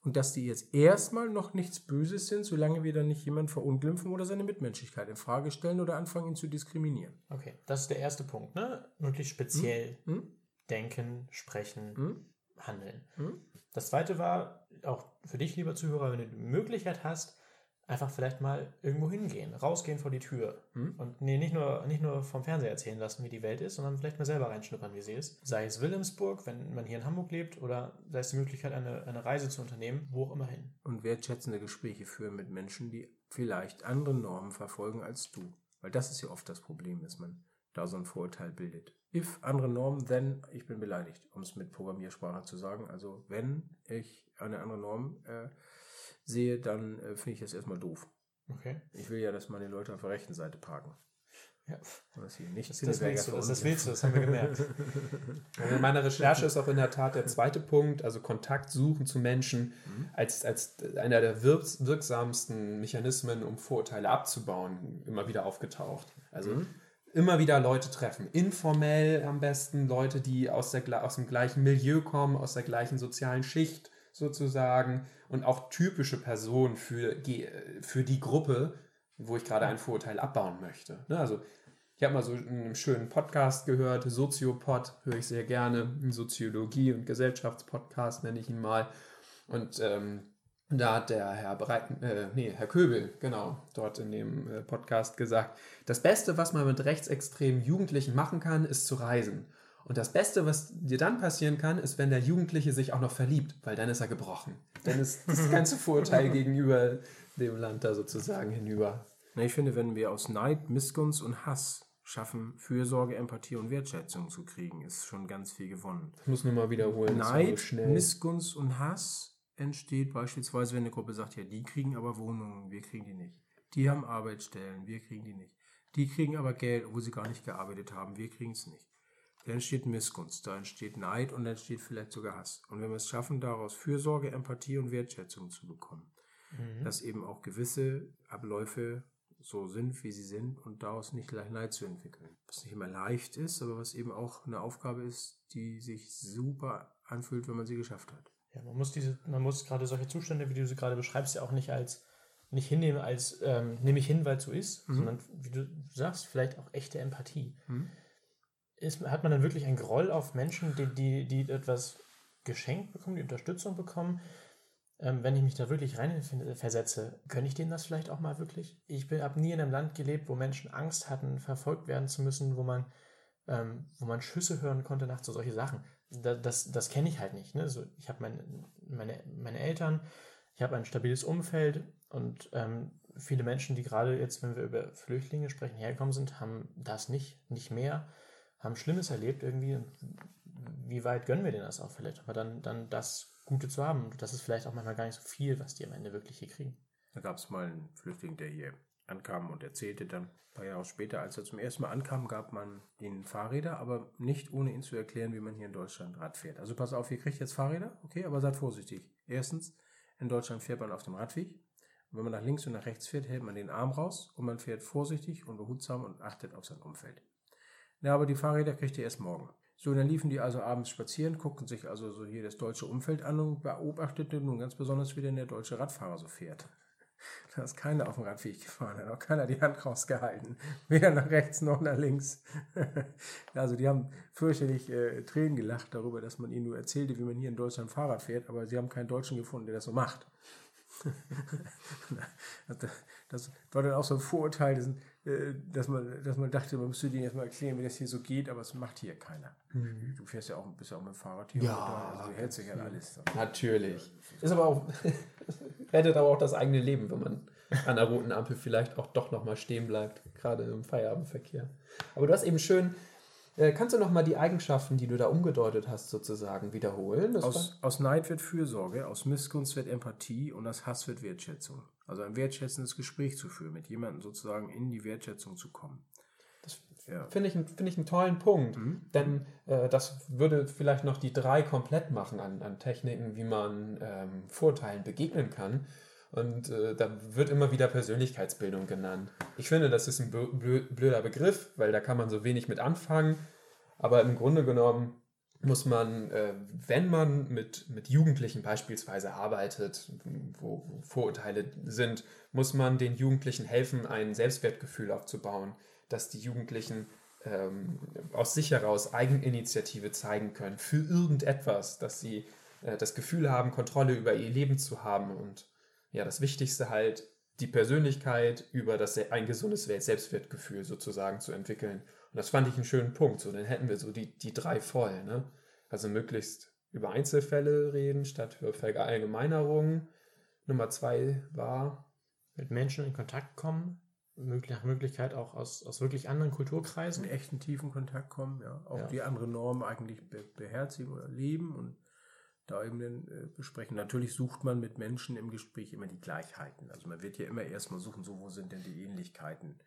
Und dass die jetzt erstmal noch nichts Böses sind, solange wir dann nicht jemanden verunglimpfen oder seine Mitmenschlichkeit in Frage stellen oder anfangen, ihn zu diskriminieren. Okay, das ist der erste Punkt, ne? Wirklich speziell Hm? denken, sprechen, Hm? handeln. Hm? Das zweite war, auch für dich, lieber Zuhörer, wenn du die Möglichkeit hast, einfach vielleicht mal irgendwo hingehen, rausgehen vor die Tür. Hm? Und nee, nicht nur, nicht nur vom Fernseher erzählen lassen, wie die Welt ist, sondern vielleicht mal selber reinschnuppern, wie sie ist. Sei es Wilhelmsburg, wenn man hier in Hamburg lebt, oder sei es die Möglichkeit, eine, eine Reise zu unternehmen, wo auch immer hin. Und wertschätzende Gespräche führen mit Menschen, die vielleicht andere Normen verfolgen als du. Weil das ist ja oft das Problem, dass man da so ein Vorurteil bildet. If andere Norm, then ich bin beleidigt, um es mit Programmiersprache zu sagen. Also wenn ich eine andere Norm äh, sehe, dann äh, finde ich das erstmal doof. Okay. Ich will ja, dass meine Leute auf der rechten Seite parken. Ja. Und Das, das willst du, das, das willst du, das haben wir gemerkt. Also in meiner Recherche ist auch in der Tat der zweite Punkt, also Kontakt suchen zu Menschen, als, als einer der wirks wirksamsten Mechanismen, um Vorurteile abzubauen, immer wieder aufgetaucht. Also immer wieder Leute treffen, informell am besten, Leute, die aus, der, aus dem gleichen Milieu kommen, aus der gleichen sozialen Schicht sozusagen und auch typische Personen für, die- für die Gruppe, wo ich gerade ein Vorurteil abbauen möchte. Ne? Also ich habe mal so einen schönen Podcast gehört, Soziopod, höre ich sehr gerne, Soziologie- und Gesellschaftspodcast nenne ich ihn mal. Und ähm, da hat der Herr Breiten, äh, nee, Herr Köbel, genau, dort in dem äh, Podcast gesagt, das Beste, was man mit rechtsextremen Jugendlichen machen kann, ist zu reisen. Und das Beste, was dir dann passieren kann, ist, wenn der Jugendliche sich auch noch verliebt, weil dann ist er gebrochen. Dann ist das ganze Vorurteil gegenüber dem Land da sozusagen hinüber. Na, ich finde, wenn wir aus Neid, Missgunst und Hass schaffen, Fürsorge, Empathie und Wertschätzung zu kriegen, ist schon ganz viel gewonnen. Ich muss nur mal wiederholen. Neid. Missgunst und Hass entsteht beispielsweise, wenn eine Gruppe sagt, ja, die kriegen aber Wohnungen, wir kriegen die nicht. Die haben Arbeitsstellen, wir kriegen die nicht. Die kriegen aber Geld, obwohl sie gar nicht gearbeitet haben, wir kriegen es nicht. Da entsteht Missgunst, da entsteht Neid und da entsteht vielleicht sogar Hass. Und wenn wir es schaffen, daraus Fürsorge, Empathie und Wertschätzung zu bekommen, dass eben auch gewisse Abläufe so sind, wie sie sind und daraus nicht gleich Neid zu entwickeln. Was nicht immer leicht ist, aber was eben auch eine Aufgabe ist, die sich super anfühlt, wenn man sie geschafft hat. Ja, man muss diese, man muss gerade solche Zustände, wie du sie gerade beschreibst, ja auch nicht als nicht hinnehmen als ähm, nehme ich hin, weil es so ist, sondern wie du sagst, vielleicht auch echte Empathie. Ist, hat man dann wirklich ein Groll auf Menschen, die, die, die etwas geschenkt bekommen, die Unterstützung bekommen? Ähm, wenn ich mich da wirklich rein versetze, gönne ich denen das vielleicht auch mal wirklich? Ich habe nie in einem Land gelebt, wo Menschen Angst hatten, verfolgt werden zu müssen, wo man, ähm, wo man Schüsse hören konnte nachts, so solche Sachen. Da, das das kenne ich halt nicht. Ne? So, ich habe mein, meine, meine Eltern, ich habe ein stabiles Umfeld und ähm, viele Menschen, die gerade jetzt, wenn wir über Flüchtlinge sprechen, hergekommen sind, haben das nicht, nicht mehr, haben Schlimmes erlebt irgendwie. Wie weit gönnen wir denen das auch vielleicht? Aber dann, dann das Gute zu haben. Das ist vielleicht auch manchmal gar nicht so viel, was die am Ende wirklich hier kriegen. Da gab es mal einen Flüchtling, der hier ankam und erzählte dann, ein paar Jahre später, als er zum ersten Mal ankam, gab man ihnen Fahrräder, aber nicht ohne ihn zu erklären, wie man hier in Deutschland Rad fährt. Also pass auf, ihr kriegt jetzt Fahrräder, okay, aber seid vorsichtig. Erstens, in Deutschland fährt man auf dem Radweg. Und wenn man nach links und nach rechts fährt, hält man den Arm raus und man fährt vorsichtig und behutsam und achtet auf sein Umfeld. Ja, aber die Fahrräder kriegt ihr erst morgen. So, dann liefen die also abends spazieren, guckten sich also so hier das deutsche Umfeld an und beobachteten nun ganz besonders, wie denn der deutsche Radfahrer so fährt. Da ist keiner auf dem Radweg gefahren, da hat auch keiner die Hand rausgehalten. Weder nach rechts noch nach links. Also die haben fürchterlich äh, Tränen gelacht darüber, dass man ihnen nur erzählte, wie man hier in Deutschland Fahrrad fährt, aber sie haben keinen Deutschen gefunden, der das so macht. das, das war dann auch so ein Vorurteil, dass, äh, dass, man, dass man dachte, man müsste denen erstmal erklären, wie das hier so geht, aber es macht hier keiner. Du fährst ja auch, bist ja auch mit dem Fahrrad hier. Ja, oder? also du hältst dich an alles. Natürlich. Ist aber auch, rettet aber auch das eigene Leben, wenn man an der roten Ampel vielleicht auch doch nochmal stehen bleibt, gerade im Feierabendverkehr. Aber du hast eben schön, äh, kannst du nochmal die Eigenschaften, die du da umgedeutet hast, sozusagen wiederholen? Das Aus, aus Neid wird Fürsorge, aus Missgunst wird Empathie und aus Hass wird Wertschätzung. Also ein wertschätzendes Gespräch zu führen, mit jemandem sozusagen in die Wertschätzung zu kommen. das Ja. finde ich, finde ich einen tollen Punkt. Denn äh, das würde vielleicht noch die drei komplett machen an, an Techniken, wie man ähm, Vorurteilen begegnen kann. Und äh, da wird immer wieder Persönlichkeitsbildung genannt. Ich finde, das ist ein blö- blö- blöder Begriff, weil da kann man so wenig mit anfangen. Aber im Grunde genommen muss man, äh, wenn man mit, mit Jugendlichen beispielsweise arbeitet, wo, wo Vorurteile sind, muss man den Jugendlichen helfen, ein Selbstwertgefühl aufzubauen, dass die Jugendlichen ähm, aus sich heraus Eigeninitiative zeigen können für irgendetwas, dass sie äh, das Gefühl haben, Kontrolle über ihr Leben zu haben und ja, das Wichtigste halt, die Persönlichkeit über das ein gesundes Selbstwertgefühl sozusagen zu entwickeln. Und das fand ich einen schönen Punkt. So, dann hätten wir so die, die drei voll. Ne? Also möglichst über Einzelfälle reden statt für Verallgemeinerungen. Nummer zwei war, Mit Menschen in Kontakt kommen, nach Möglichkeit auch aus, aus wirklich anderen Kulturkreisen. in echten tiefen Kontakt kommen, ja. Auch Ja. die andere Normen eigentlich be beherzigen oder leben und da eben dann, äh, besprechen. Natürlich sucht man mit Menschen im Gespräch immer die Gleichheiten. Also man wird ja immer erstmal suchen, so wo sind denn die Ähnlichkeiten,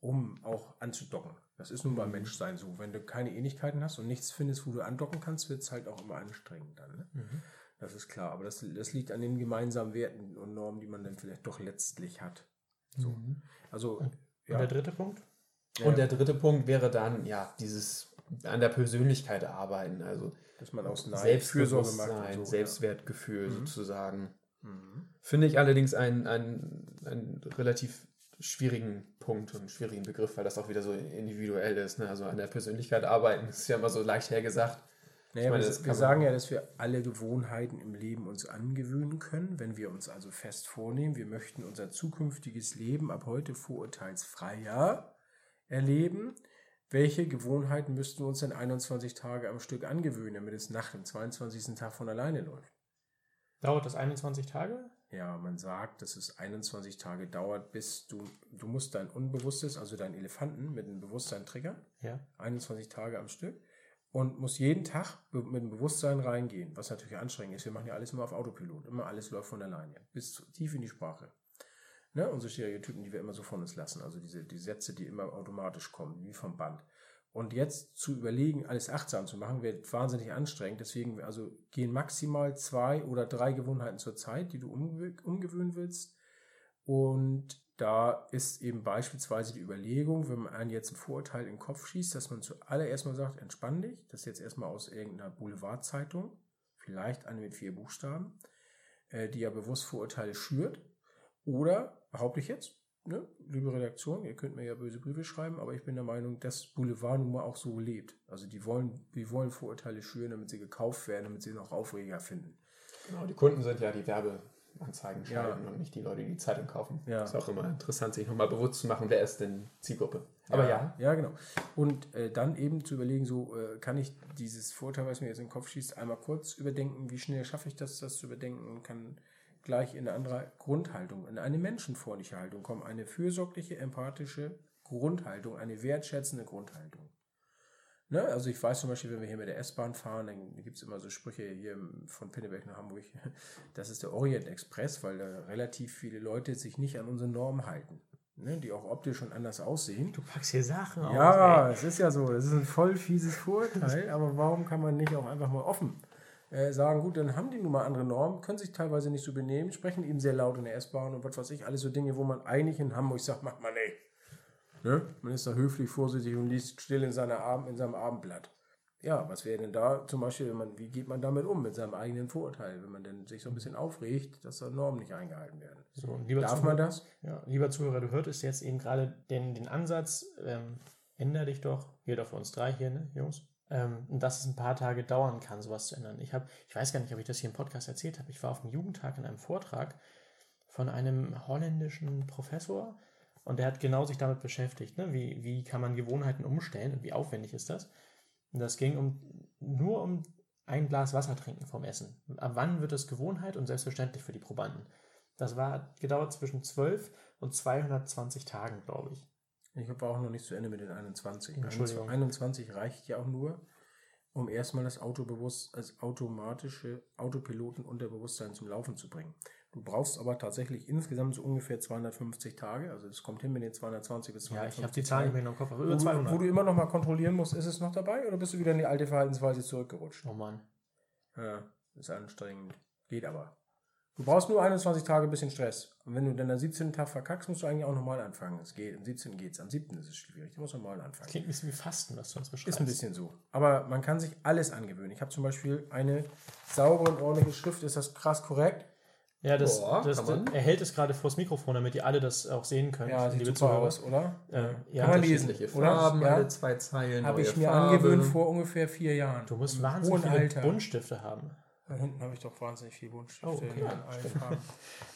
um auch anzudocken. Das ist nun beim Menschsein so. Wenn du keine Ähnlichkeiten hast und nichts findest, wo du andocken kannst, wird es halt auch immer anstrengend dann. Ne? Das ist klar. Aber das, das liegt an den gemeinsamen Werten und Normen, die man dann vielleicht doch letztlich hat. So. Also, Und ja. der dritte Punkt? Ja, Und der dritte Punkt wäre dann, ja, dieses an der Persönlichkeit arbeiten, also dass man aus Neid Fürsorge macht so, Selbstwertgefühl Mhm. sozusagen. Ja. Mhm. Finde ich allerdings einen, einen, einen relativ schwierigen Punkt und einen schwierigen Begriff, weil das auch wieder so individuell ist. Ne? Also an der Persönlichkeit arbeiten ist ja immer so leicht hergesagt. Naja, meine, wir, wir sagen ja, dass wir alle Gewohnheiten im Leben uns angewöhnen können, wenn wir uns also fest vornehmen, wir möchten unser zukünftiges Leben ab heute vorurteilsfreier erleben. Welche Gewohnheiten müssten wir uns denn 21 Tage am Stück angewöhnen, damit es nach dem 22. Tag von alleine läuft? Dauert das 21 Tage? Ja, man sagt, dass es 21 Tage dauert, bis du, du musst dein Unbewusstes, also dein Elefanten mit dem Bewusstsein triggern. Ja. 21 Tage am Stück und muss jeden Tag mit dem Bewusstsein reingehen, was natürlich anstrengend ist. Wir machen ja alles immer auf Autopilot, immer alles läuft von alleine, bis tief in die Sprache. Ne? Unsere Stereotypen, die wir immer so von uns lassen, also diese die Sätze, die immer automatisch kommen, wie vom Band. Und jetzt zu überlegen, alles achtsam zu machen, wird wahnsinnig anstrengend. Deswegen also gehen maximal zwei oder drei Gewohnheiten zur Zeit, die du umge umgewöhnen willst. Und da ist eben beispielsweise die Überlegung, wenn man einen jetzt ein Vorurteil in den Kopf schießt, dass man zuallererst mal sagt, entspann dich, das ist jetzt erstmal aus irgendeiner Boulevardzeitung, vielleicht eine mit vier Buchstaben, äh, die ja bewusst Vorurteile schürt. Oder, behaupte ich jetzt, ne, liebe Redaktion, ihr könnt mir ja böse Briefe schreiben, aber ich bin der Meinung, dass Boulevard nun mal auch so lebt. Also die wollen, die wollen Vorurteile schüren, damit sie gekauft werden, damit sie noch Aufreger finden. Genau, die Kunden sind ja die Werbeanzeigen Ja. schreiben und nicht die Leute, die die Zeitung kaufen. Ja. Ist auch immer interessant, sich nochmal bewusst zu machen, wer ist denn Zielgruppe. Aber ja, Ja, genau. Und äh, dann eben zu überlegen, so äh, kann ich dieses Vorteil, was mir jetzt in den Kopf schießt, einmal kurz überdenken, wie schnell schaffe ich das, das zu überdenken und kann gleich in eine andere Grundhaltung, in eine menschenfreundliche Haltung kommen, eine fürsorgliche, empathische Grundhaltung, eine wertschätzende Grundhaltung. Ne? Also ich weiß zum Beispiel, wenn wir hier mit der S-Bahn fahren, dann gibt es immer so Sprüche hier von Pinneberg nach Hamburg, das ist der Orient Express, weil da relativ viele Leute sich nicht an unsere Normen halten, ne? die auch optisch schon anders aussehen. Du packst hier Sachen aus. Ja, es ist ja so. Das ist ein voll fieses Vorurteil. aber warum kann man nicht auch einfach mal offen äh, sagen, gut, dann haben die nun mal andere Normen, können sich teilweise nicht so benehmen, sprechen eben sehr laut in der S-Bahn und was weiß ich, alles so Dinge, wo man eigentlich in Hamburg sagt, macht man nicht. Ne? Man ist da höflich, vorsichtig und liest still in, seiner Abend, in seinem Abendblatt. Ja, was wäre denn da zum Beispiel, wenn man, wie geht man damit um, mit seinem eigenen Vorurteil, wenn man dann sich so ein bisschen aufregt, dass da Normen nicht eingehalten werden? So, Darf Zuhörer- man das? Ja, lieber Zuhörer, du hörtest jetzt eben gerade den, den Ansatz, ähm, änder dich doch, gilt auch für uns drei hier, ne, Jungs, ähm, dass es ein paar Tage dauern kann, sowas zu ändern. Ich, hab, ich weiß gar nicht, ob ich das hier im Podcast erzählt habe. Ich war auf einem Jugendtag in einem Vortrag von einem holländischen Professor und der hat genau sich damit beschäftigt, ne? wie, wie kann man Gewohnheiten umstellen und wie aufwendig ist das. Und das ging um nur um ein Glas Wasser trinken vom Essen. Ab wann wird das Gewohnheit und selbstverständlich für die Probanden? Das war gedauert zwischen 12 und 220 Tagen, glaube ich. Ich war auch noch nicht zu Ende mit den 21. Entschuldigung. 21 reicht ja auch nur, um erstmal das Autobewusst als automatische Autopiloten Unterbewusstsein zum Laufen zu bringen. Du brauchst aber tatsächlich insgesamt so ungefähr 250 Tage. Also das kommt hin mit den 220 bis Ja, 250 ich habe die Zahlen im Kopf, aber über Wo, 200. wo du immer noch mal kontrollieren musst, ist es noch dabei oder bist du wieder in die alte Verhaltensweise zurückgerutscht? oh Mann. Ja, ist anstrengend. Geht aber. Du brauchst nur 21 Tage ein bisschen Stress. Und wenn du dann am 17. Tag verkackst, musst du eigentlich auch nochmal anfangen. Es geht. Am 17. geht's. Am 7. ist es schwierig. Du musst nochmal anfangen. Klingt ein bisschen wie Fasten, was du uns beschreibst. Ist ein bisschen so. Aber man kann sich alles angewöhnen. Ich habe zum Beispiel eine saubere und ordentliche Schrift. Ist das krass korrekt? Ja, das, Boah, das, man. er hält es gerade vors Mikrofon, damit ihr alle das auch sehen könnt. Ja, sieht super aus, oder? Äh, ja, kann man lesen, Unterschiedliche oder? Farben, Ja. alle zwei Zeilen. Habe ich mir Farbe. angewöhnt vor ungefähr vier Jahren. Du musst wahnsinnig viele Alter. Buntstifte haben. Da hinten habe ich doch wahnsinnig viel Buntstifte Oh, okay. in allen Farben.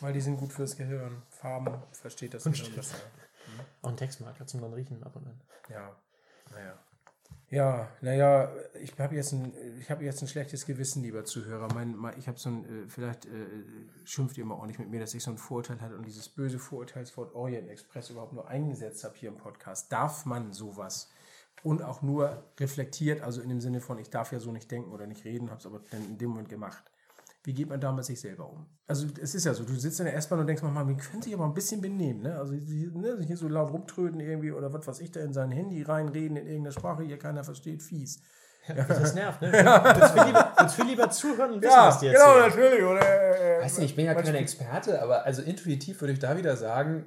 Weil die sind gut fürs Gehirn. Farben versteht das Gehirn besser. Auch ein Textmarker zum dann riechen ab und an. Ja, naja. Ja, naja, ich habe jetzt, ein, ich hab jetzt ein schlechtes Gewissen, lieber Zuhörer. Mein, mein, ich habe so ein, äh, vielleicht äh, schimpft ihr immer auch nicht mit mir, dass ich so ein Vorurteil hatte und dieses böse Vorurteilswort Orient Express überhaupt nur eingesetzt habe hier im Podcast. Darf man sowas? Und auch nur reflektiert, also in dem Sinne von, ich darf ja so nicht denken oder nicht reden, habe es aber dann in dem Moment gemacht. Wie geht man da mit sich selber um? Also es ist ja so, du sitzt in der S-Bahn und denkst manchmal, man könnte sich aber ein bisschen benehmen, ne? Also ne, hier so laut rumtröten irgendwie oder was weiß ich da in sein Handy reinreden in irgendeiner Sprache, die hier keiner versteht, fies. Das nervt, ne? Würdest viel lieber, viel lieber zuhören und wissen, was die genau, erzählen. natürlich. Oder, äh, Weiß nicht, ich bin ja kein Experte, aber also intuitiv würde ich da wieder sagen,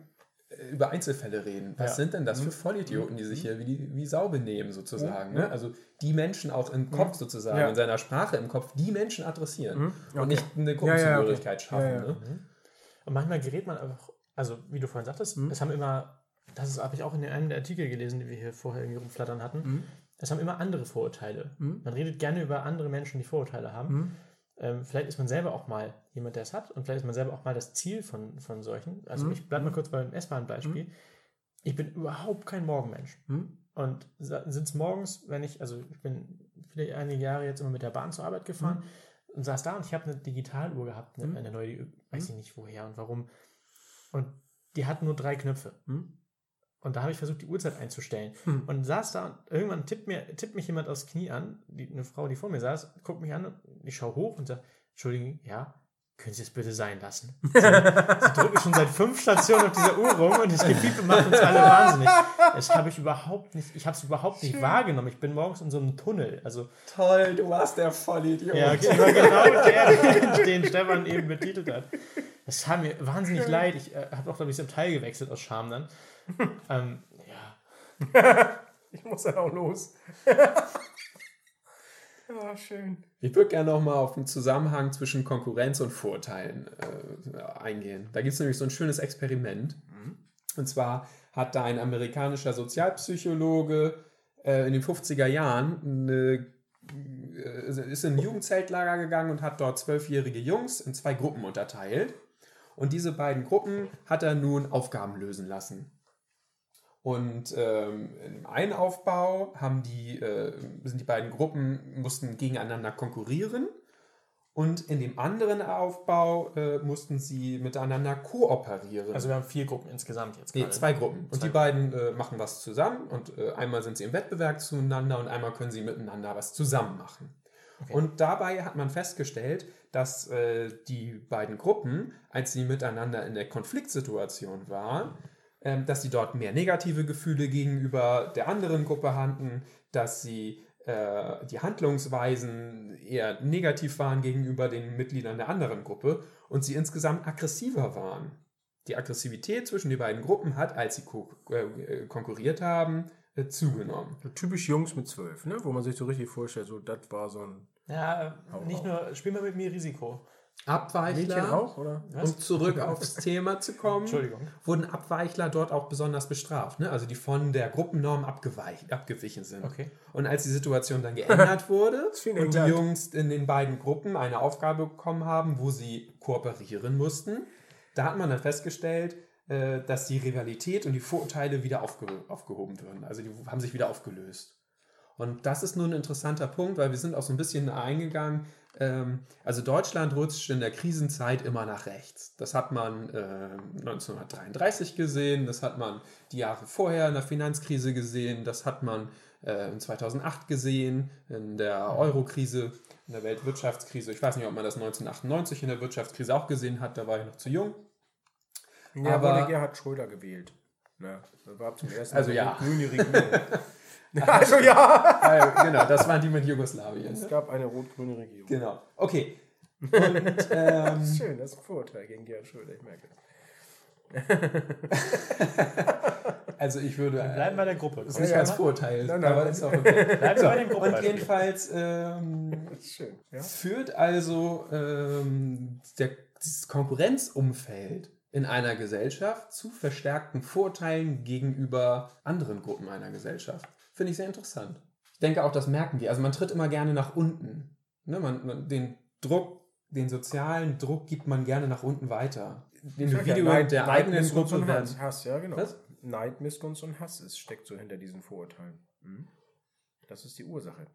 über Einzelfälle reden. Was Ja. sind denn das für Vollidioten, die sich hier wie, wie Sau benehmen, sozusagen? Ne? Also die Menschen auch im Kopf sozusagen, Ja. in seiner Sprache im Kopf, die Menschen adressieren und nicht eine Ja, ja, Gruppenzugehörigkeit okay. schaffen. Ne? Und manchmal gerät man einfach, also wie du vorhin sagtest, es haben immer, das habe ich auch in einem der Artikel gelesen, die wir hier vorher irgendwie rumflattern hatten, es haben immer andere Vorurteile. Man redet gerne über andere Menschen, die Vorurteile haben. Ähm, vielleicht ist man selber auch mal jemand, der es hat und vielleicht ist man selber auch mal das Ziel von, von solchen. Also ich bleibe mal kurz beim S-Bahn-Beispiel. Ich bin überhaupt kein Morgenmensch. Und sitze morgens, wenn ich, also ich bin viele einige Jahre jetzt immer mit der Bahn zur Arbeit gefahren und saß da und ich habe eine Digitaluhr gehabt, eine, eine neue, die, weiß ich nicht woher und warum. Und die hat nur drei Knöpfe. Und da habe ich versucht, die Uhrzeit einzustellen. Und saß da und irgendwann tippt, mir, tippt mich jemand aufs Knie an, die, eine Frau, die vor mir saß, guckt mich an und ich schaue hoch und sage, Entschuldigung, ja, können Sie es bitte sein lassen? Sie, sie drücken schon seit fünf Stationen auf dieser Uhr rum und das Gepiepe macht uns alle wahnsinnig. Das habe ich überhaupt nicht, ich habe es überhaupt nicht wahrgenommen. Ich bin morgens in so einem Tunnel. Also, Toll, du warst der Vollidiot. ja, genau der, den Stefan eben betitelt hat. Das tat mir wahnsinnig leid. Ich äh, habe auch, glaube ich, das Teil gewechselt aus Scham dann. ähm, ja. Ich muss dann auch los. ja, schön. Ich würde gerne noch mal auf den Zusammenhang zwischen Konkurrenz und Vorurteilen äh, eingehen. Da gibt es nämlich so ein schönes Experiment. Und zwar hat da ein amerikanischer Sozialpsychologe äh, in den 50er Jahren eine, äh, ist in ein Jugendzeltlager gegangen und hat dort zwölfjährige Jungs in zwei Gruppen unterteilt. Und diese beiden Gruppen hat er nun Aufgaben lösen lassen. Und ähm, im einen Aufbau haben die, äh, sind die beiden Gruppen, mussten gegeneinander konkurrieren. Und in dem anderen Aufbau äh, mussten sie miteinander kooperieren. Also wir haben vier Gruppen insgesamt jetzt Nee, gerade. zwei Gruppen. Und die beiden äh, machen was zusammen und äh, einmal sind sie im Wettbewerb zueinander und einmal können sie miteinander was zusammen machen. Und dabei hat man festgestellt, dass äh, die beiden Gruppen, als sie miteinander in der Konfliktsituation waren, dass sie dort mehr negative Gefühle gegenüber der anderen Gruppe hatten, dass sie äh, die Handlungsweisen eher negativ waren gegenüber den Mitgliedern der anderen Gruppe und sie insgesamt aggressiver waren. Die Aggressivität zwischen den beiden Gruppen hat, als sie ko äh, konkurriert haben, äh, zugenommen. So typisch Jungs mit zwölf, ne? wo man sich so richtig vorstellt, so das war so ein Ja, nicht nur, spiel mal mit mir Risiko. Mädchen Abweichler, auch, oder? um zurück aufs Thema zu kommen, wurden Abweichler dort auch besonders bestraft, ne? also die von der Gruppennorm abgewichen sind. Okay. Und als die Situation dann geändert wurde und die. Jungs in den beiden Gruppen eine Aufgabe bekommen haben, wo sie kooperieren mussten, da hat man dann festgestellt, äh, dass die Rivalität und die Vorurteile wieder aufge aufgehoben würden. Also die haben sich wieder aufgelöst. Und das ist nun ein interessanter Punkt, weil wir sind auch so ein bisschen eingegangen. Ähm, also Deutschland rutscht in der Krisenzeit immer nach rechts. Das hat man äh, 1933 gesehen, das hat man die Jahre vorher in der Finanzkrise gesehen, das hat man äh, in 2008 gesehen, in der Euro-Krise, in der Weltwirtschaftskrise. Ich weiß nicht, ob man das 1998 in der Wirtschaftskrise auch gesehen hat, da war ich noch zu jung. Ja, Aber- aber Gerhard Schröder gewählt. Ja, das war zum ersten Also Mal ja. grüne Regierung. also ja. Weil, genau, das waren die mit Jugoslawien. Es gab eine rot-grüne Regierung. Genau. Okay. Und ähm, Schön, das ist ein Vorurteil gegen Gerhard Schröder, ich merke. also ich würde Bleiben bei der Gruppe. das nicht als Vorurteil, Nein, nein. aber ist auch okay. Bleiben wir bei den Und Gruppenbeispielen. jedenfalls ähm, Das ist schön. Ja? führt also ähm, der, dieses Konkurrenzumfeld in einer Gesellschaft zu verstärkten Vorteilen gegenüber anderen Gruppen einer Gesellschaft. Finde ich sehr interessant. Ich denke auch, das merken wir. Also man tritt immer gerne nach unten. Ne, man, man, den Druck, den sozialen Druck gibt man gerne nach unten weiter. Individuen Neid- der Neid, eigenen Gruppe und werden. Hass, Hass, ja, genau. Was? Neid, Missgunst und Hass ist, steckt so hinter diesen Vorurteilen. Mhm. Das ist die Ursache.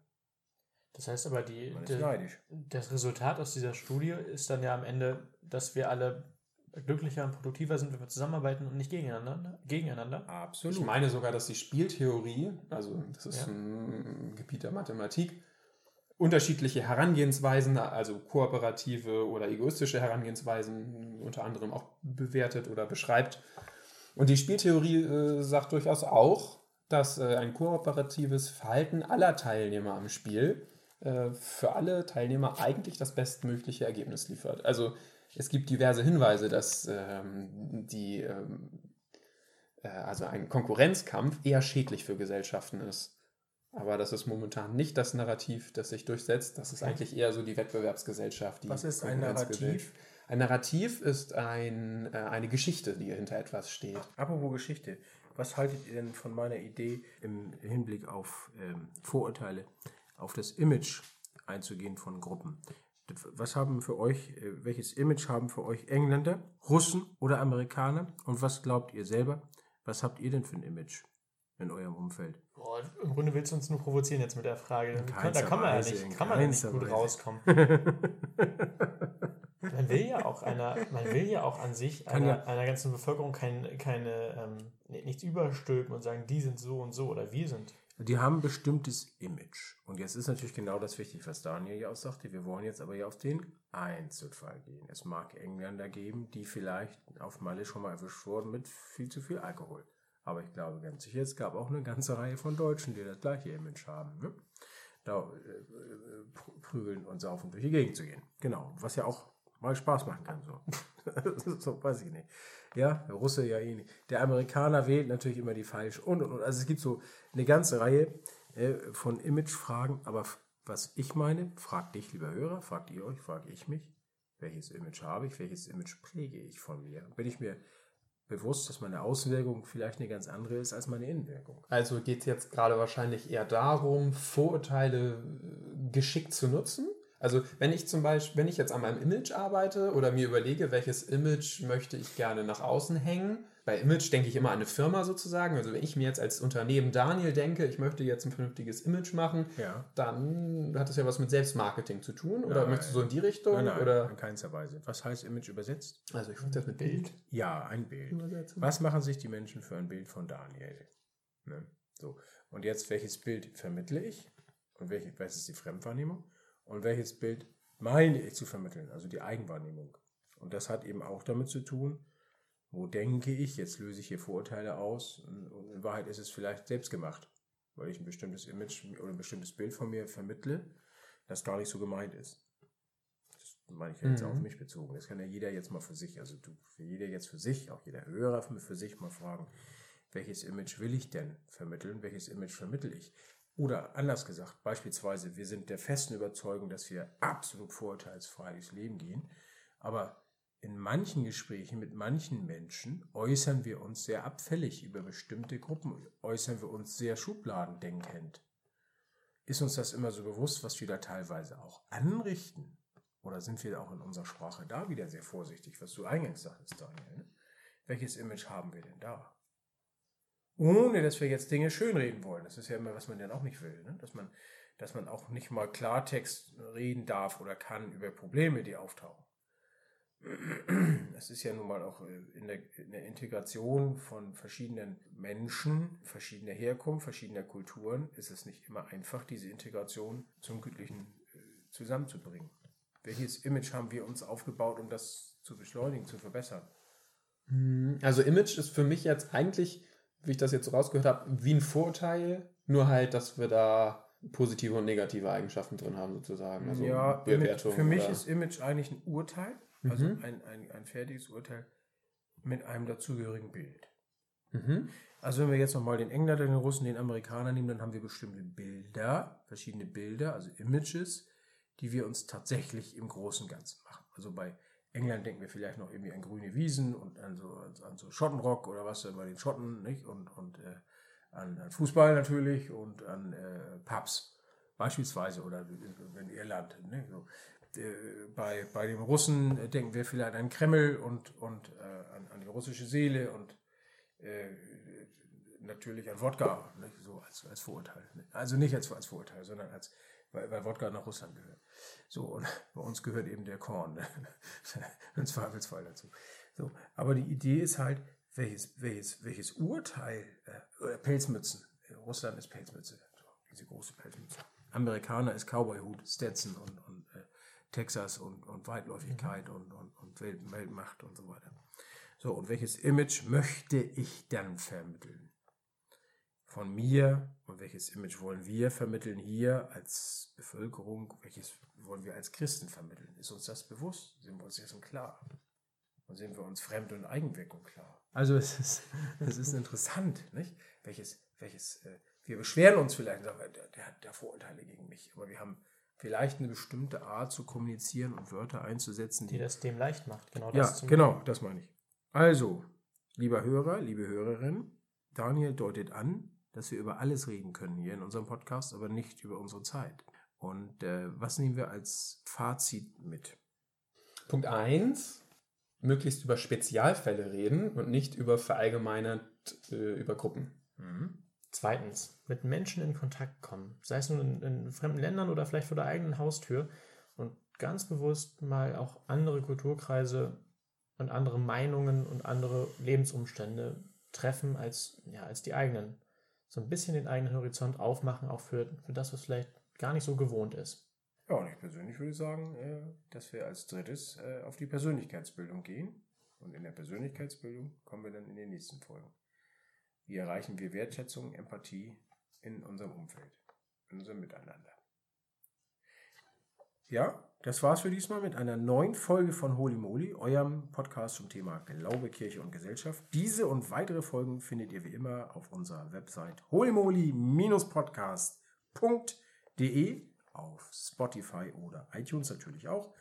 Das heißt aber, die, die, das Resultat aus dieser Studie ist dann ja am Ende, dass wir alle glücklicher und produktiver sind, wenn wir zusammenarbeiten und nicht gegeneinander. gegeneinander. Absolut. Ich meine sogar, dass die Spieltheorie, also das ist Ja. ein Gebiet der Mathematik, unterschiedliche Herangehensweisen, also kooperative oder egoistische Herangehensweisen unter anderem auch bewertet oder beschreibt. Und die Spieltheorie äh, sagt durchaus auch, dass äh, ein kooperatives Verhalten aller Teilnehmer am Spiel äh, für alle Teilnehmer eigentlich das bestmögliche Ergebnis liefert. Also es gibt diverse Hinweise, dass ähm, die ähm, äh, also ein Konkurrenzkampf eher schädlich für Gesellschaften ist. Aber das ist momentan nicht das Narrativ, das sich durchsetzt. Das ist eigentlich eher so die Wettbewerbsgesellschaft. Die Was ist ein. Narrativ? Ein Narrativ ist ein, äh, eine Geschichte, die hinter etwas steht. Apropos Geschichte, was haltet ihr denn von meiner Idee im Hinblick auf ähm, Vorurteile, auf das Image einzugehen von Gruppen? Was haben für euch, äh, welches Image haben für euch Engländer, Russen oder Amerikaner? Und was glaubt ihr selber? Was habt ihr denn für ein Image in eurem Umfeld? Boah, Im Grunde willst du uns nur provozieren jetzt mit der Frage. Da kann man ja nicht, kann man nicht gut Weise. rauskommen. Man will ja auch einer, man will ja auch an sich einer, ja- einer ganzen Bevölkerung kein, keine, ähm, nichts überstülpen und sagen, die sind so und so oder wir sind. Die haben ein bestimmtes Image. Und jetzt ist natürlich genau das wichtig, was Daniel ja auch sagte. Wir wollen jetzt aber ja auf den Einzelfall gehen. Es mag Engländer geben, die vielleicht auf Malle schon mal erwischt wurden mit viel zu viel Alkohol. Aber ich glaube ganz sicher, es gab auch eine ganze Reihe von Deutschen, die das gleiche Image haben. Ne? Da äh, äh, pr- prügeln und saufen durch die Gegend zu gehen. Genau. Was ja auch mal Spaß machen kann. So, so weiß ich nicht. Ja, der Russe ja eh nicht. Der Amerikaner wählt natürlich immer die falsch und und und. Also es gibt so eine ganze Reihe äh, von Imagefragen. Aber was ich meine, fragt dich, lieber Hörer, fragt ihr euch, frage ich mich, welches Image habe ich, welches Image präge ich von mir? Bin ich mir bewusst, dass meine Außenwirkung vielleicht eine ganz andere ist als meine Innenwirkung? Also geht es jetzt gerade wahrscheinlich eher darum, Vorurteile äh, geschickt zu nutzen. Also wenn ich zum Beispiel, wenn ich jetzt an meinem Image arbeite oder mir überlege, welches Image möchte ich gerne nach außen hängen. Bei Image denke ich immer an eine Firma sozusagen. Also wenn ich mir jetzt als Unternehmen Daniel denke, ich möchte jetzt ein vernünftiges Image machen, Ja. dann hat das ja was mit Selbstmarketing zu tun. Oder Nein. möchtest du so in die Richtung? Nein, nein, Oder? in keinster Weise. Was heißt Image übersetzt? Also ich würde das mit Bild Ja, ein Bild. Was machen sich die Menschen für ein Bild von Daniel? Ne? So. Und jetzt, welches Bild vermittle ich? Und welche, was ist die Fremdwahrnehmung? Und welches Bild meine ich zu vermitteln? Also die Eigenwahrnehmung. Und das hat eben auch damit zu tun, wo denke ich, jetzt löse ich hier Vorurteile aus und in Wahrheit ist es vielleicht selbst gemacht, weil ich ein bestimmtes Image oder ein bestimmtes Bild von mir vermittle, das gar nicht so gemeint ist. Das meine ich jetzt Mhm. auf mich bezogen. Das kann ja jeder jetzt mal für sich, also du, für jeder jetzt für sich, auch jeder Hörer für, für sich mal fragen, welches Image will ich denn vermitteln, welches Image vermittle ich? Oder anders gesagt, beispielsweise, wir sind der festen Überzeugung, dass wir absolut vorurteilsfrei durchs Leben gehen, aber in manchen Gesprächen mit manchen Menschen äußern wir uns sehr abfällig über bestimmte Gruppen, äußern wir uns sehr schubladendenkend. Ist uns das immer so bewusst, was wir da teilweise auch anrichten? Oder sind wir auch in unserer Sprache da wieder sehr vorsichtig, was du eingangs sagtest, Daniel? Ne? Welches Image haben wir denn da? Ohne dass wir jetzt Dinge schönreden wollen. Das ist ja immer, was man dann auch nicht will. Ne? Dass, man, dass man auch nicht mal Klartext reden darf oder kann über Probleme, die auftauchen. es ist ja nun mal auch äh, in der, in der Integration von verschiedenen Menschen, verschiedener Herkunft, verschiedener Kulturen, ist es nicht immer einfach, diese Integration zum Gütlichen äh, zusammenzubringen. Welches Image haben wir uns aufgebaut, um das zu beschleunigen, zu verbessern? Also Image ist für mich jetzt eigentlich, wie ich das jetzt so rausgehört habe, wie ein Vorurteil, nur halt, dass wir da positive und negative Eigenschaften drin haben sozusagen. Also ja, Bewertung. für mich oder- ist Image eigentlich ein Urteil, also Mhm. ein, ein, ein fertiges Urteil mit einem dazugehörigen Bild. Mhm. Also wenn wir jetzt nochmal den Engländer, den Russen, den Amerikaner nehmen, dann haben wir bestimmte Bilder, verschiedene Bilder, also Images, die wir uns tatsächlich im Großen und Ganzen machen. Also bei England denken wir vielleicht noch irgendwie an grüne Wiesen und an so, an so Schottenrock oder was bei den Schotten, nicht? Und, und äh, an, an Fußball natürlich und an äh, Pubs beispielsweise oder in Irland. Ne? So. Äh, bei, bei den Russen denken wir vielleicht an Kreml und, und äh, an, an die russische Seele und äh, natürlich an Wodka, ne? so als, als Vorurteil. Ne? Also nicht als, als Vorurteil, sondern als, weil, weil Wodka nach Russland gehört. So, und bei uns gehört eben der Korn, ne? im Zweifelsfall dazu. So, aber die Idee ist halt, welches, welches, welches Urteil, äh, oder Pelzmützen, Russland ist Pelzmütze, so, diese große Pelzmütze. Amerikaner ist Cowboyhut, Stetson und, und äh, Texas und, und Weitläufigkeit und, und, und Welt, Weltmacht und so weiter. So, und welches Image möchte ich dann vermitteln? Von mir und welches Image wollen wir vermitteln hier als Bevölkerung? Welches wollen wir als Christen vermitteln? Ist uns das bewusst? Sind wir uns dessen klar? Und sind wir uns Fremd- und Eigenwirkung klar? Also es ist, es ist interessant, nicht? Welches, welches, äh, wir beschweren uns vielleicht, und sagen, der, der hat der Vorurteile gegen mich, aber wir haben vielleicht eine bestimmte Art zu kommunizieren und Wörter einzusetzen, Die das dem leicht macht. Genau ja, das zum- genau, das meine ich. Also, lieber Hörer, liebe Hörerin, Daniel deutet an, dass wir über alles reden können hier in unserem Podcast, aber nicht über unsere Zeit. Und äh, was nehmen wir als Fazit mit? Punkt 1, möglichst über Spezialfälle reden und nicht über verallgemeinert äh, über Gruppen. Zweitens, mit Menschen in Kontakt kommen, sei es nun in, in fremden Ländern oder vielleicht vor der eigenen Haustür und ganz bewusst mal auch andere Kulturkreise und andere Meinungen und andere Lebensumstände treffen als, ja, als die eigenen. So ein bisschen den eigenen Horizont aufmachen, auch für, für das, was vielleicht gar nicht so gewohnt ist. Ja, und ich persönlich würde sagen, äh, dass wir als drittes äh, auf die Persönlichkeitsbildung gehen. Und in der Persönlichkeitsbildung kommen wir dann in den nächsten Folgen. Wie erreichen wir Wertschätzung, Empathie in unserem Umfeld, in unserem Miteinander? Ja, das war's für diesmal mit einer neuen Folge von Holy Moly, eurem Podcast zum Thema Glaube, Kirche und Gesellschaft. Diese und weitere Folgen findet ihr wie immer auf unserer Website holymoly-podcast.de, auf Spotify oder iTunes natürlich auch.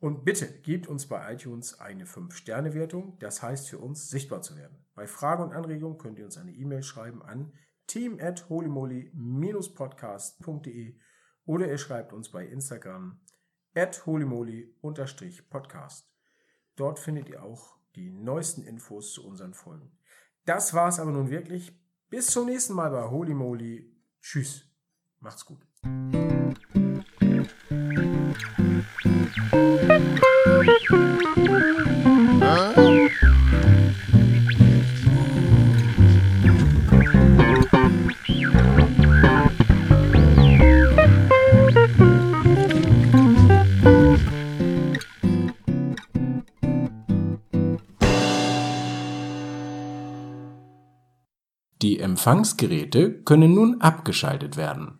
Und bitte gebt uns bei iTunes eine 5-Sterne-Wertung. Das heißt für uns, sichtbar zu werden. Bei Fragen und Anregungen könnt ihr uns eine E-Mail schreiben an team at holymoly-podcast.de oder ihr schreibt uns bei Instagram at holymoly-podcast. Dort findet ihr auch die neuesten Infos zu unseren Folgen. Das war's aber nun wirklich. Bis zum nächsten Mal bei Holy Moly. Tschüss. Macht's gut. Empfangsgeräte können nun abgeschaltet werden.